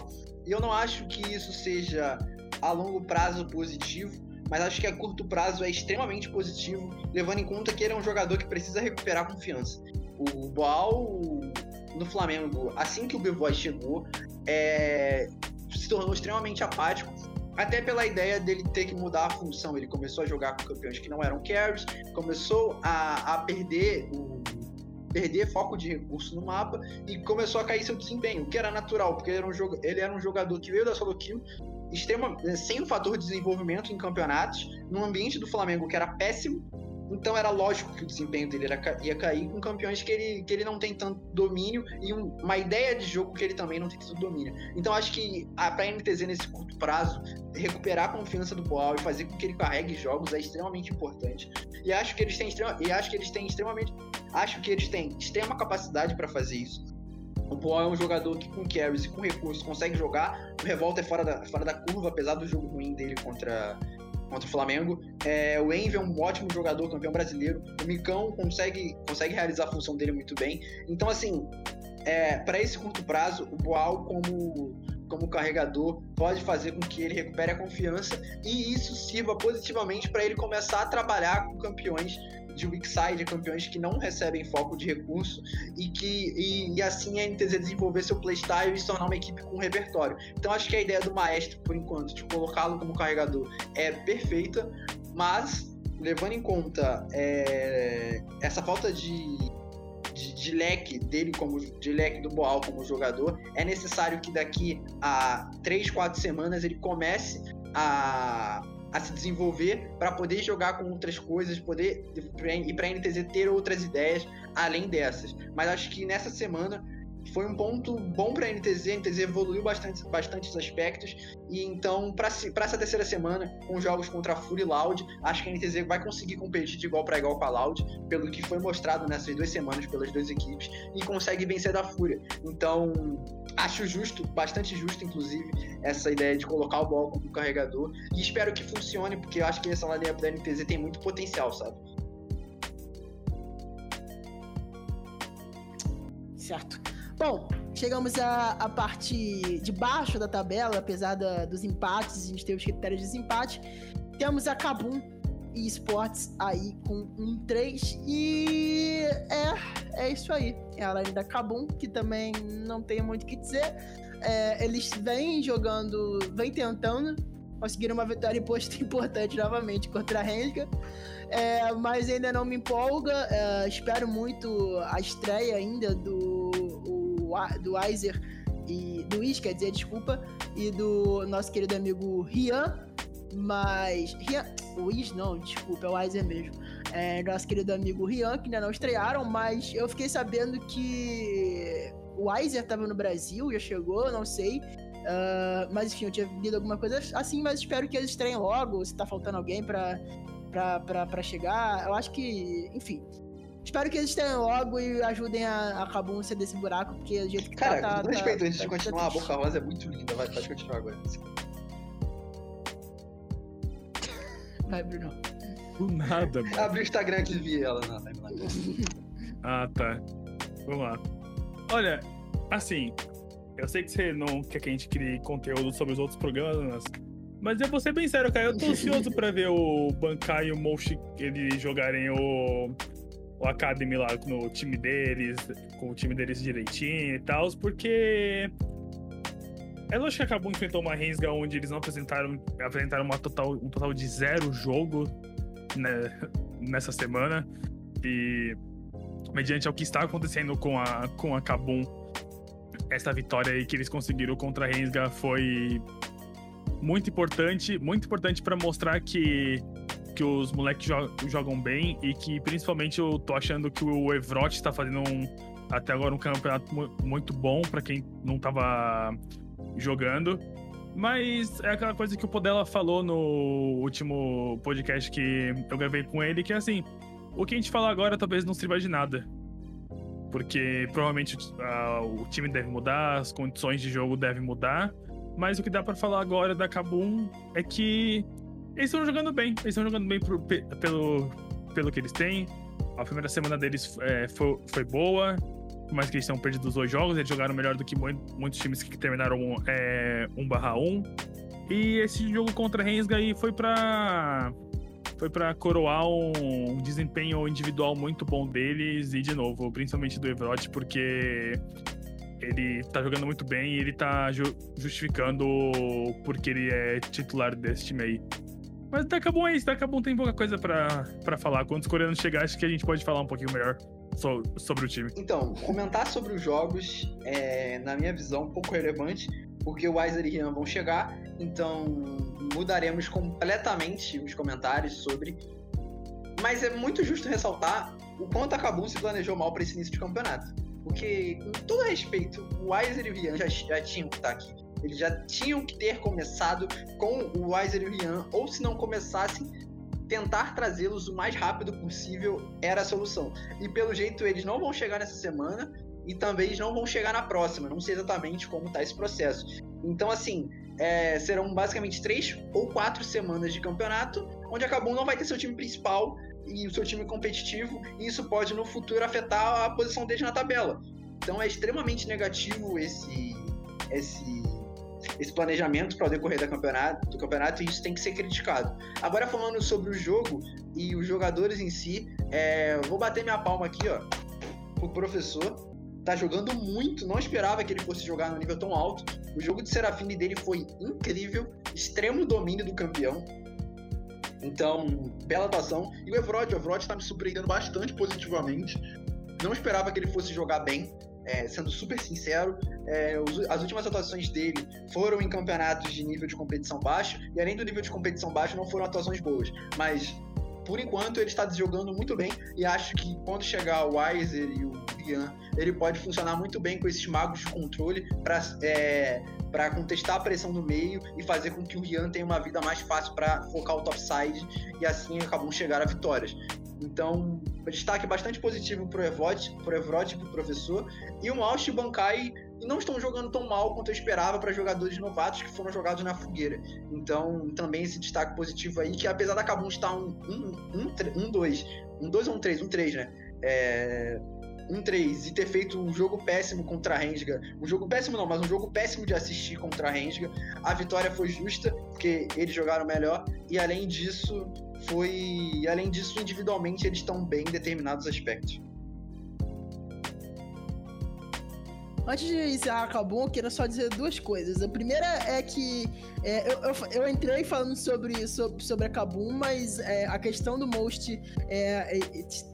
E eu não acho que isso seja a longo prazo positivo, mas acho que a curto prazo é extremamente positivo, levando em conta que ele é um jogador que precisa recuperar confiança. O Boal no Flamengo, assim que o Bivoy chegou, é, se tornou extremamente apático, até pela ideia dele ter que mudar a função. Ele começou a jogar com campeões que não eram carries, começou a, a perder o perder foco de recurso no mapa e começou a cair seu desempenho, o que era natural, porque ele era um, ele era um jogador que veio da solo kill extrema, sem o fator de desenvolvimento em campeonatos, num ambiente do Flamengo que era péssimo. Então era lógico que o desempenho dele era, ia cair com campeões que ele, que ele não tem tanto domínio e um, uma ideia de jogo que ele também não tem tanto domínio. Então acho que a NTZ nesse curto prazo, recuperar a confiança do Boal e fazer com que ele carregue jogos é extremamente importante. E acho que eles têm, extrema, e acho que eles têm extremamente. Acho que eles têm extrema capacidade para fazer isso. O Paul é um jogador que com carries e com recursos consegue jogar. O Revolta é fora da, fora da curva, apesar do jogo ruim dele contra, contra o Flamengo. É, o Envy é um ótimo jogador, campeão brasileiro. O Micão consegue, consegue realizar a função dele muito bem. Então, assim, é, para esse curto prazo, o Boal como, como carregador pode fazer com que ele recupere a confiança e isso sirva positivamente para ele começar a trabalhar com campeões de weak side, campeões que não recebem foco de recurso e que e, e assim a NTZ desenvolver seu playstyle e se tornar uma equipe com repertório. Então acho que a ideia do maestro, por enquanto, de colocá-lo como carregador é perfeita, mas levando em conta é, essa falta de, de, de, leque dele como de leque do Boal como jogador, é necessário que daqui a 3, 4 semanas ele comece a a se desenvolver para poder jogar com outras coisas, poder e para a NTZ ter outras ideias além dessas. Mas acho que nessa semana foi um ponto bom para a NTZ. A NTZ evoluiu bastante, bastante os aspectos. E então, para essa terceira semana, com jogos contra a Fury e Loud, acho que a NTZ vai conseguir competir de igual para igual com a Loud, pelo que foi mostrado nessas duas semanas pelas duas equipes, e consegue vencer da Fúria. Então, acho justo, bastante justo, inclusive, essa ideia de colocar o Ball como carregador. E espero que funcione, porque eu acho que essa linha da NTZ tem muito potencial, sabe? Certo. Bom, chegamos à, parte de baixo da tabela, apesar da, dos empates, a gente tem os critérios de desempate. Temos a Kabum e Esportes aí com um 3 e é, é isso aí. É a line da Kabum, que também não tem muito o que dizer. É, eles vêm jogando, vêm tentando, conseguiram uma vitória importante novamente contra a Renga. É, mas ainda não me empolga. É, espero muito a estreia ainda do do Weiser e do Is, quer dizer, desculpa, e do nosso querido amigo Rian, mas Rian, o Is não, desculpa, é o Weiser mesmo. É, nosso querido amigo Rian, que ainda não estrearam, mas eu fiquei sabendo que o Weiser estava no Brasil, já chegou, não sei. Uh, mas enfim, eu tinha lido alguma coisa assim, mas espero que eles estreiem logo, se tá faltando alguém pra, pra, pra, pra chegar. Eu acho que, enfim, Espero que eles tenham logo e ajudem a, a Kabum sair desse buraco, porque do jeito que Cara, tá, com tá, respeito, tá, antes tá, de continuar, tá a Boca Rosa é muito linda. Vai, pode continuar agora. Vai, Bruno. Do nada, mano. Abri o Instagram que vi ela na timeline. Ah, tá. Vamos lá. Olha, assim, eu sei que você não quer que a gente crie conteúdo sobre os outros programas, mas eu vou ser bem sério, cara. Eu tô ansioso pra ver o Bankai e o Moshi eles jogarem o o Academy lá no time deles, com o time deles direitinho e tal, porque é lógico que acabou enfrentou uma Rensga onde eles não apresentaram, apresentaram uma total, um total de zero jogo nessa semana. E mediante ao que está acontecendo com a, com a Kabum, essa vitória aí que eles conseguiram contra a Rensga foi muito importante, muito importante para mostrar que que os moleques jo jogam bem e que principalmente eu tô achando que o Evrot tá fazendo um, até agora um campeonato muito bom para quem não tava jogando. Mas é aquela coisa que o Podela falou no último podcast que eu gravei com ele, que é assim, o que a gente fala agora talvez não sirva de nada. Porque provavelmente uh, o time deve mudar, as condições de jogo devem mudar. Mas o que dá para falar agora da Kabum é que eles estão jogando bem. Eles estão jogando bem pro, pelo, pelo que eles têm. A primeira semana deles é, foi, foi boa. Por mais que eles tenham perdido os dois jogos, eles jogaram melhor do que muitos times que terminaram é, 1/1. E esse jogo contra Rensga aí foi para foi para coroar um desempenho individual muito bom deles e de novo, principalmente do Evrot, porque ele tá jogando muito bem e ele tá ju justificando porque ele é titular desse time aí. Mas daqui a bom é isso, daqui a bom tem pouca coisa para falar. Quando os coreanos chegarem, acho que a gente pode falar um pouquinho melhor so, sobre o time. Então, comentar sobre os jogos é, na minha visão, um pouco relevante, porque o Weiser e Rian vão chegar, então mudaremos completamente os comentários sobre. Mas é muito justo ressaltar o quanto a Kabum se planejou mal para esse início de campeonato. Porque, com todo respeito, o Weiser e o Rian já, já tinham que estar aqui. Eles já tinham que ter começado com o Weiser e o Rian, ou se não começassem, tentar trazê-los o mais rápido possível era a solução. E pelo jeito eles não vão chegar nessa semana e também eles não vão chegar na próxima. Não sei exatamente como está esse processo. Então, assim, é, serão basicamente três ou quatro semanas de campeonato, onde a Kabum não vai ter seu time principal e o seu time competitivo, e isso pode no futuro afetar a posição deles na tabela. Então é extremamente negativo esse, esse esse planejamento para o decorrer do campeonato, do campeonato e isso tem que ser criticado. Agora falando sobre o jogo e os jogadores em si, é, vou bater minha palma aqui, ó, pro professor. Tá jogando muito, não esperava que ele fosse jogar no nível tão alto. O jogo de Serafine dele foi incrível, extremo domínio do campeão. Então, bela atuação. E o Evrod, o Evrod tá me surpreendendo bastante positivamente. Não esperava que ele fosse jogar bem é, sendo super sincero, é, as últimas atuações dele foram em campeonatos de nível de competição baixo, e além do nível de competição baixo, não foram atuações boas. Mas por enquanto ele está jogando muito bem e acho que quando chegar o Weiser e o Ian, ele pode funcionar muito bem com esses magos de controle para é, para contestar a pressão do meio e fazer com que o Rian tenha uma vida mais fácil para focar o topside e assim acabam chegar a vitórias. Então, destaque bastante positivo pro Evot, pro Evrod e pro professor. E o Malch e o Bankai não estão jogando tão mal quanto eu esperava para jogadores novatos que foram jogados na fogueira. Então, também esse destaque positivo aí, que apesar da Kabum estar um 2, um, um, um, dois, um 2 ou um 3, um 3, né? É, um 3 e ter feito um jogo péssimo contra a Rensga, um jogo péssimo não, mas um jogo péssimo de assistir contra a Rensga, a vitória foi justa, porque eles jogaram melhor, e além disso, foi. Além disso, individualmente, eles estão bem em determinados aspectos. Antes de encerrar acabou, eu quero só dizer duas coisas. A primeira é que é, eu, eu, eu, entrei falando sobre, sobre, sobre a Kabum, mas é, a questão do Most é, é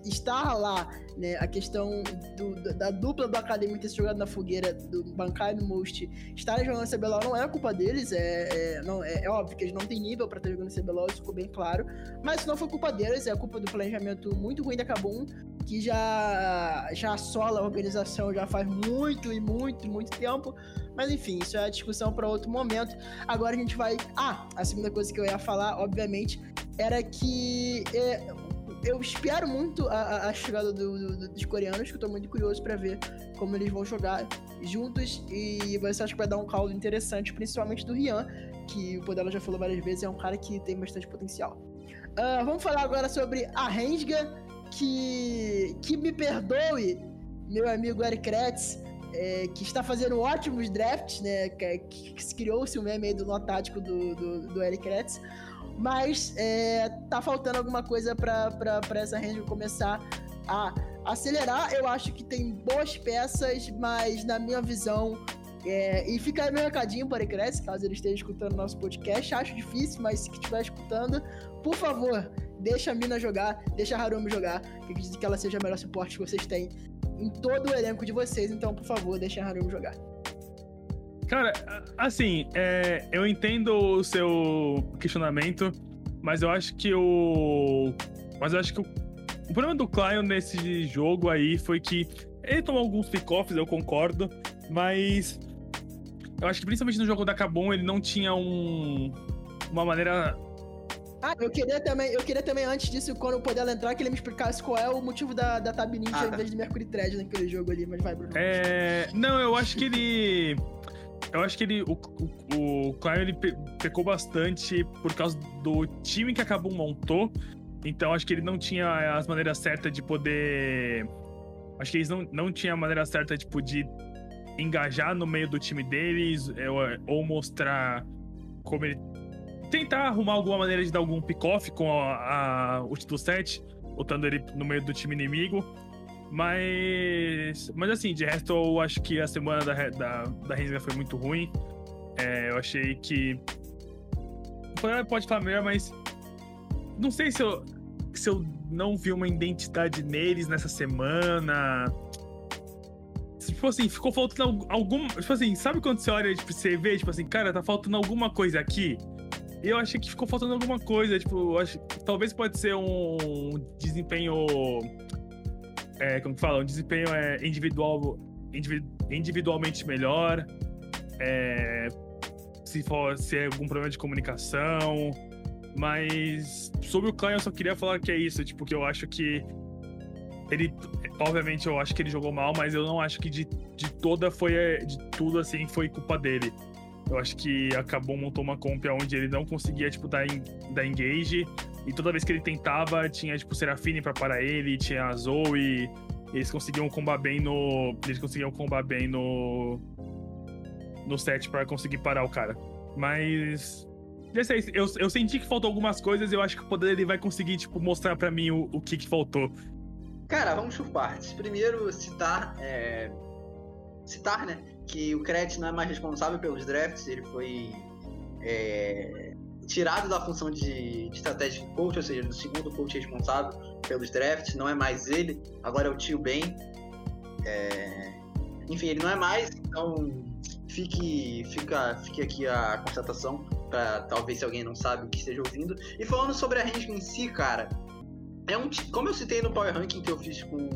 estar lá, né? A questão do, da dupla do Academy ter se jogado na fogueira, do Bankai e do Most estarem jogando CBLOL não é culpa deles, é, é, não, é, é, óbvio que eles não têm nível para estar jogando CBLOL, isso ficou bem claro, mas isso não foi culpa deles, é culpa do planejamento muito ruim da Kabum, que já, já assola a organização já faz muito e muito, muito tempo. Mas enfim, isso é discussão para outro momento. Agora a gente vai. Ah, a segunda coisa que eu ia falar, obviamente, era que é, eu espero muito a, a chegada do, do, dos coreanos, que eu tô muito curioso para ver como eles vão jogar juntos. E você acha que vai dar um caldo interessante, principalmente do Rian, que o Podela já falou várias vezes, é um cara que tem bastante potencial. Uh, vamos falar agora sobre a Rensga que, que me perdoe, meu amigo Eric Kretz, é, que está fazendo ótimos drafts, né? Que, que criou-se o meme aí do nó tático do, do, do Eric Kretz. Mas é, tá faltando alguma coisa para essa range começar a acelerar. Eu acho que tem boas peças, mas na minha visão. É, e fica aí meu recadinho para Eric caso ele esteja escutando nosso podcast. Acho difícil, mas se estiver escutando, por favor, deixa a Mina jogar, deixa a Harumi jogar, que acredito que ela seja o melhor suporte que vocês têm em todo o elenco de vocês, então, por favor, deixa a Harumi jogar. Cara, assim, é, eu entendo o seu questionamento, mas eu acho que o. Mas eu acho que o, o problema do Clio nesse jogo aí foi que ele tomou alguns pick-offs, eu concordo, mas eu acho que principalmente no jogo da Kabum ele não tinha um, uma maneira ah, eu queria também, eu queria também, antes disso, quando eu puder entrar, que ele me explicasse qual é o motivo da, da Tab Ninja ah, em vez de Mercury Thread naquele jogo ali, mas vai, Bruno. É. Não, eu acho que ele. Eu acho que ele. O, o, o ele pecou bastante por causa do time que acabou montou. Então acho que ele não tinha as maneiras certas de poder. Acho que eles não, não tinham a maneira certa, tipo, de engajar no meio do time deles, ou mostrar como ele tentar arrumar alguma maneira de dar algum pick-off com a, a, o título 7, botando ele no meio do time inimigo. Mas. Mas assim, de resto, eu acho que a semana da, da, da Rensga foi muito ruim. É, eu achei que. Pode falar melhor, mas. Não sei se eu, se eu não vi uma identidade neles nessa semana. Tipo assim, ficou faltando algum. Tipo assim, sabe quando você olha, tipo, você vê, tipo assim, cara, tá faltando alguma coisa aqui? Eu achei que ficou faltando alguma coisa. Tipo, acho, talvez pode ser um desempenho. É, como que fala? Um desempenho é, individual, individualmente melhor. É, se for se é algum problema de comunicação. Mas sobre o Klein eu só queria falar que é isso, tipo, que eu acho que ele. Obviamente eu acho que ele jogou mal, mas eu não acho que de, de toda foi. De tudo assim foi culpa dele. Eu acho que acabou montou uma comp onde ele não conseguia, tipo, dar, dar engage. E toda vez que ele tentava, tinha, tipo, Serafine pra parar ele, tinha a Zoe. eles conseguiam combar bem no. Eles conseguiam combar bem no. No set para conseguir parar o cara. Mas. Eu, eu senti que faltou algumas coisas, eu acho que o poder ele vai conseguir, tipo, mostrar para mim o, o que, que faltou. Cara, vamos partes. Primeiro, citar. É... Citar, né? que o Kretz não é mais responsável pelos drafts, ele foi é, tirado da função de, de estratégia coach, ou seja, do segundo coach responsável pelos drafts, não é mais ele, agora é o tio Ben. É, enfim, ele não é mais, então fique, fica, fique aqui a constatação para talvez se alguém não sabe que esteja ouvindo. E falando sobre a range em si, cara, é um, como eu citei no Power Ranking que eu fiz com,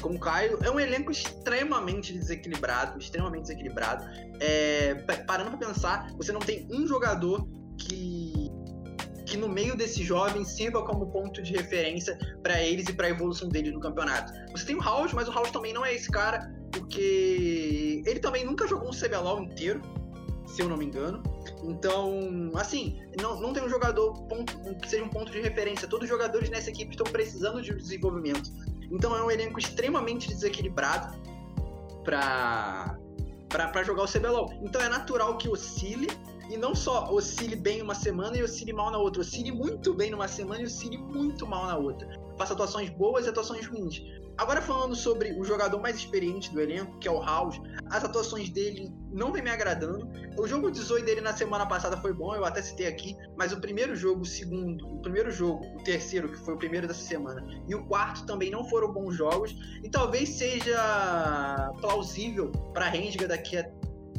com o Caio, é um elenco extremamente desequilibrado, extremamente desequilibrado. É, parando pra pensar, você não tem um jogador que que no meio desses jovens sirva como ponto de referência para eles e para a evolução deles no campeonato. Você tem o House, mas o House também não é esse cara, porque ele também nunca jogou um CBLOL inteiro, se eu não me engano. Então, assim, não, não tem um jogador ponto, que seja um ponto de referência. Todos os jogadores nessa equipe estão precisando de desenvolvimento. Então é um elenco extremamente desequilibrado para para jogar o CBLOL. Então é natural que oscile e não só oscile bem uma semana e oscile mal na outra, oscile muito bem numa semana e oscile muito mal na outra. Faça atuações boas e atuações ruins. Agora falando sobre o jogador mais experiente do elenco, que é o House, as atuações dele não vem me agradando. O jogo 18 dele na semana passada foi bom, eu até citei aqui, mas o primeiro jogo, o segundo, o primeiro jogo, o terceiro, que foi o primeiro dessa semana, e o quarto também não foram bons jogos, e talvez seja plausível para Rendiga daqui a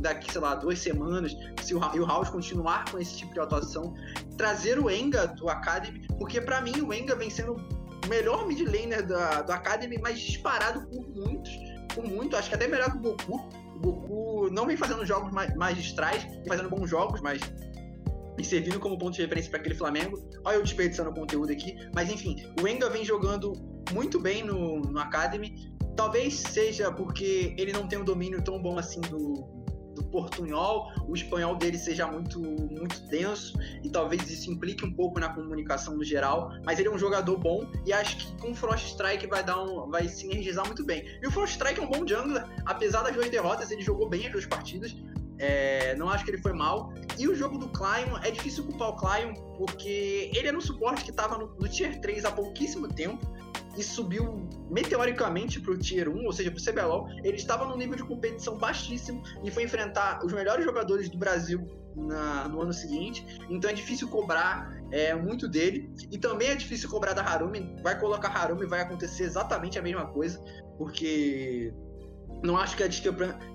daqui, sei lá, duas semanas, se o, e o House continuar com esse tipo de atuação, trazer o Enga do Academy, porque para mim o Enga vem sendo o melhor mid laner da, do Academy, mas disparado por muitos, por muito, acho que até melhor que o Goku. O Goku não vem fazendo jogos magistrais, vem fazendo bons jogos, mas e servindo como ponto de referência para aquele Flamengo. Olha eu desperdiçando o conteúdo aqui. Mas enfim, o Enga vem jogando muito bem no, no Academy. Talvez seja porque ele não tem um domínio tão bom assim do, do portunhol, o espanhol dele seja muito, muito denso e talvez isso implique um pouco na comunicação no geral, mas ele é um jogador bom e acho que com o Frost Strike vai dar um, vai sinergizar muito bem. E o Frost Strike é um bom jungler, apesar das duas derrotas, ele jogou bem as duas partidas. É, não acho que ele foi mal. E o jogo do Clion, é difícil culpar o Clion, porque ele era um suporte que estava no, no Tier 3 há pouquíssimo tempo e subiu meteoricamente para o Tier 1, ou seja, para o CBLOL. Ele estava num nível de competição baixíssimo e foi enfrentar os melhores jogadores do Brasil na, no ano seguinte. Então é difícil cobrar é, muito dele. E também é difícil cobrar da Harumi. Vai colocar Harumi vai acontecer exatamente a mesma coisa, porque não acho que,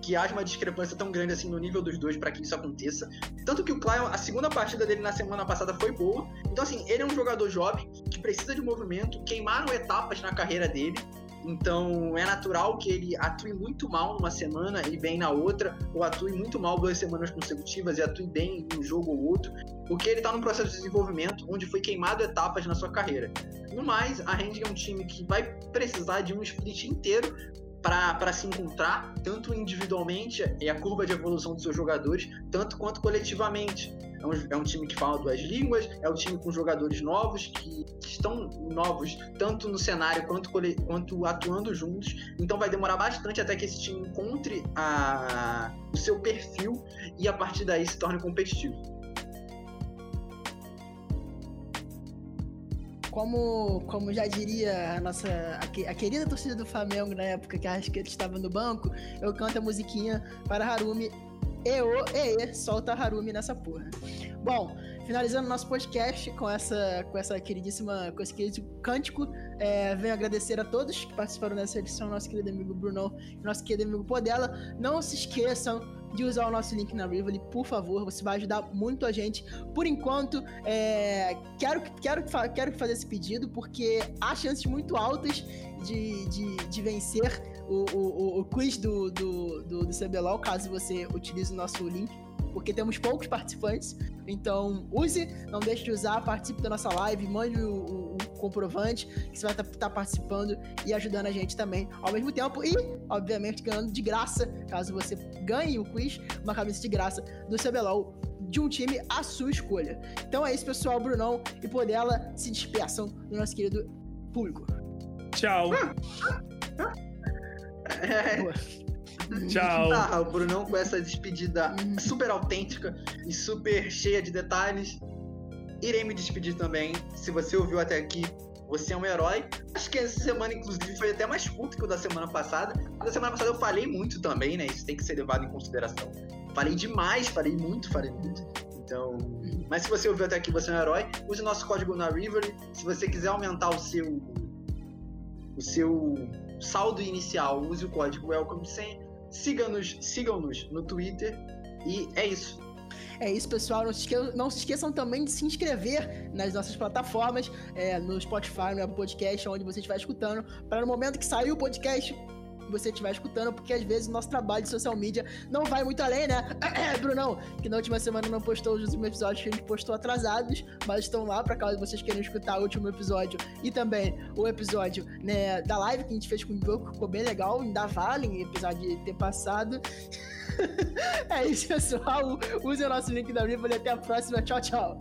que haja uma discrepância tão grande assim no nível dos dois para que isso aconteça. Tanto que o Clion, a segunda partida dele na semana passada foi boa. Então, assim, ele é um jogador jovem que precisa de movimento, queimaram etapas na carreira dele. Então é natural que ele atue muito mal numa semana e bem na outra, ou atue muito mal duas semanas consecutivas e atue bem em um jogo ou outro, porque ele está num processo de desenvolvimento onde foi queimado etapas na sua carreira. No mais, a Rend é um time que vai precisar de um split inteiro para se encontrar, tanto individualmente e a curva de evolução dos seus jogadores, tanto quanto coletivamente. É um, é um, time que fala duas línguas, é um time com jogadores novos que, que estão novos tanto no cenário quanto, quanto atuando juntos. Então vai demorar bastante até que esse time encontre a, o seu perfil e a partir daí se torne competitivo. Como, como já diria a nossa a, a, querida torcida do Flamengo na época que que ele estava no banco, eu canto a musiquinha para Harumi. E o e, solta Harumi nessa porra. Bom, finalizando nosso podcast com essa, com essa queridíssima, com esse querido cântico, é, venho agradecer a todos que participaram dessa edição, nosso querido amigo Bruno e nosso querido amigo Podela. Não se esqueçam de usar o nosso link na Rivoli, por favor, você vai ajudar muito a gente. Por enquanto, é, quero, quero, quero fazer esse pedido, porque há chances muito altas de, de, de vencer o, o, o quiz do, do, do, do CBLOL, caso você utilize o nosso link porque temos poucos participantes. Então, use, não deixe de usar, participe da nossa live, mande o, o, comprovante que você vai estar tá, tá participando e ajudando a gente também ao mesmo tempo. E, obviamente, ganhando de graça, caso você ganhe o quiz, uma camisa de graça do CBLOL de um time à sua escolha. Então é isso, pessoal. Brunão e Podela se despeçam do nosso querido público. Tchau. É. Tchau. Ah, o Brunão com essa despedida uhum. super autêntica e super cheia de detalhes. Irei me despedir também. Se você ouviu até aqui, você é um herói. Acho que essa semana, inclusive, foi até mais curta que o da semana passada. Da semana passada eu falei muito também, né? Isso tem que ser levado em consideração. Falei demais, falei muito, falei muito. Então. Mas se você ouviu até aqui, você é um herói. Use o nosso código na River. Se você quiser aumentar o seu. O seu saldo inicial, use o código Welcome 100 Siga-nos, sigam-nos no Twitter e é isso. É isso, pessoal. Não se esqueçam, não se esqueçam também de se inscrever nas nossas plataformas, é, no Spotify, no Apple Podcast, onde você estiver escutando, para no momento que sair o podcast você estiver escutando, porque às vezes nosso trabalho de social media não vai muito além, né? Brunão, que na última semana não postou os últimos episódios que a gente postou atrasados, mas estão lá para caso vocês queiram escutar o último episódio e também o episódio né, da live que a gente fez com o Diogo, ficou bem legal, ainda vale, apesar de ter passado. é isso, pessoal. Use o nosso link da Rivoli. Até a próxima. Tchau, tchau.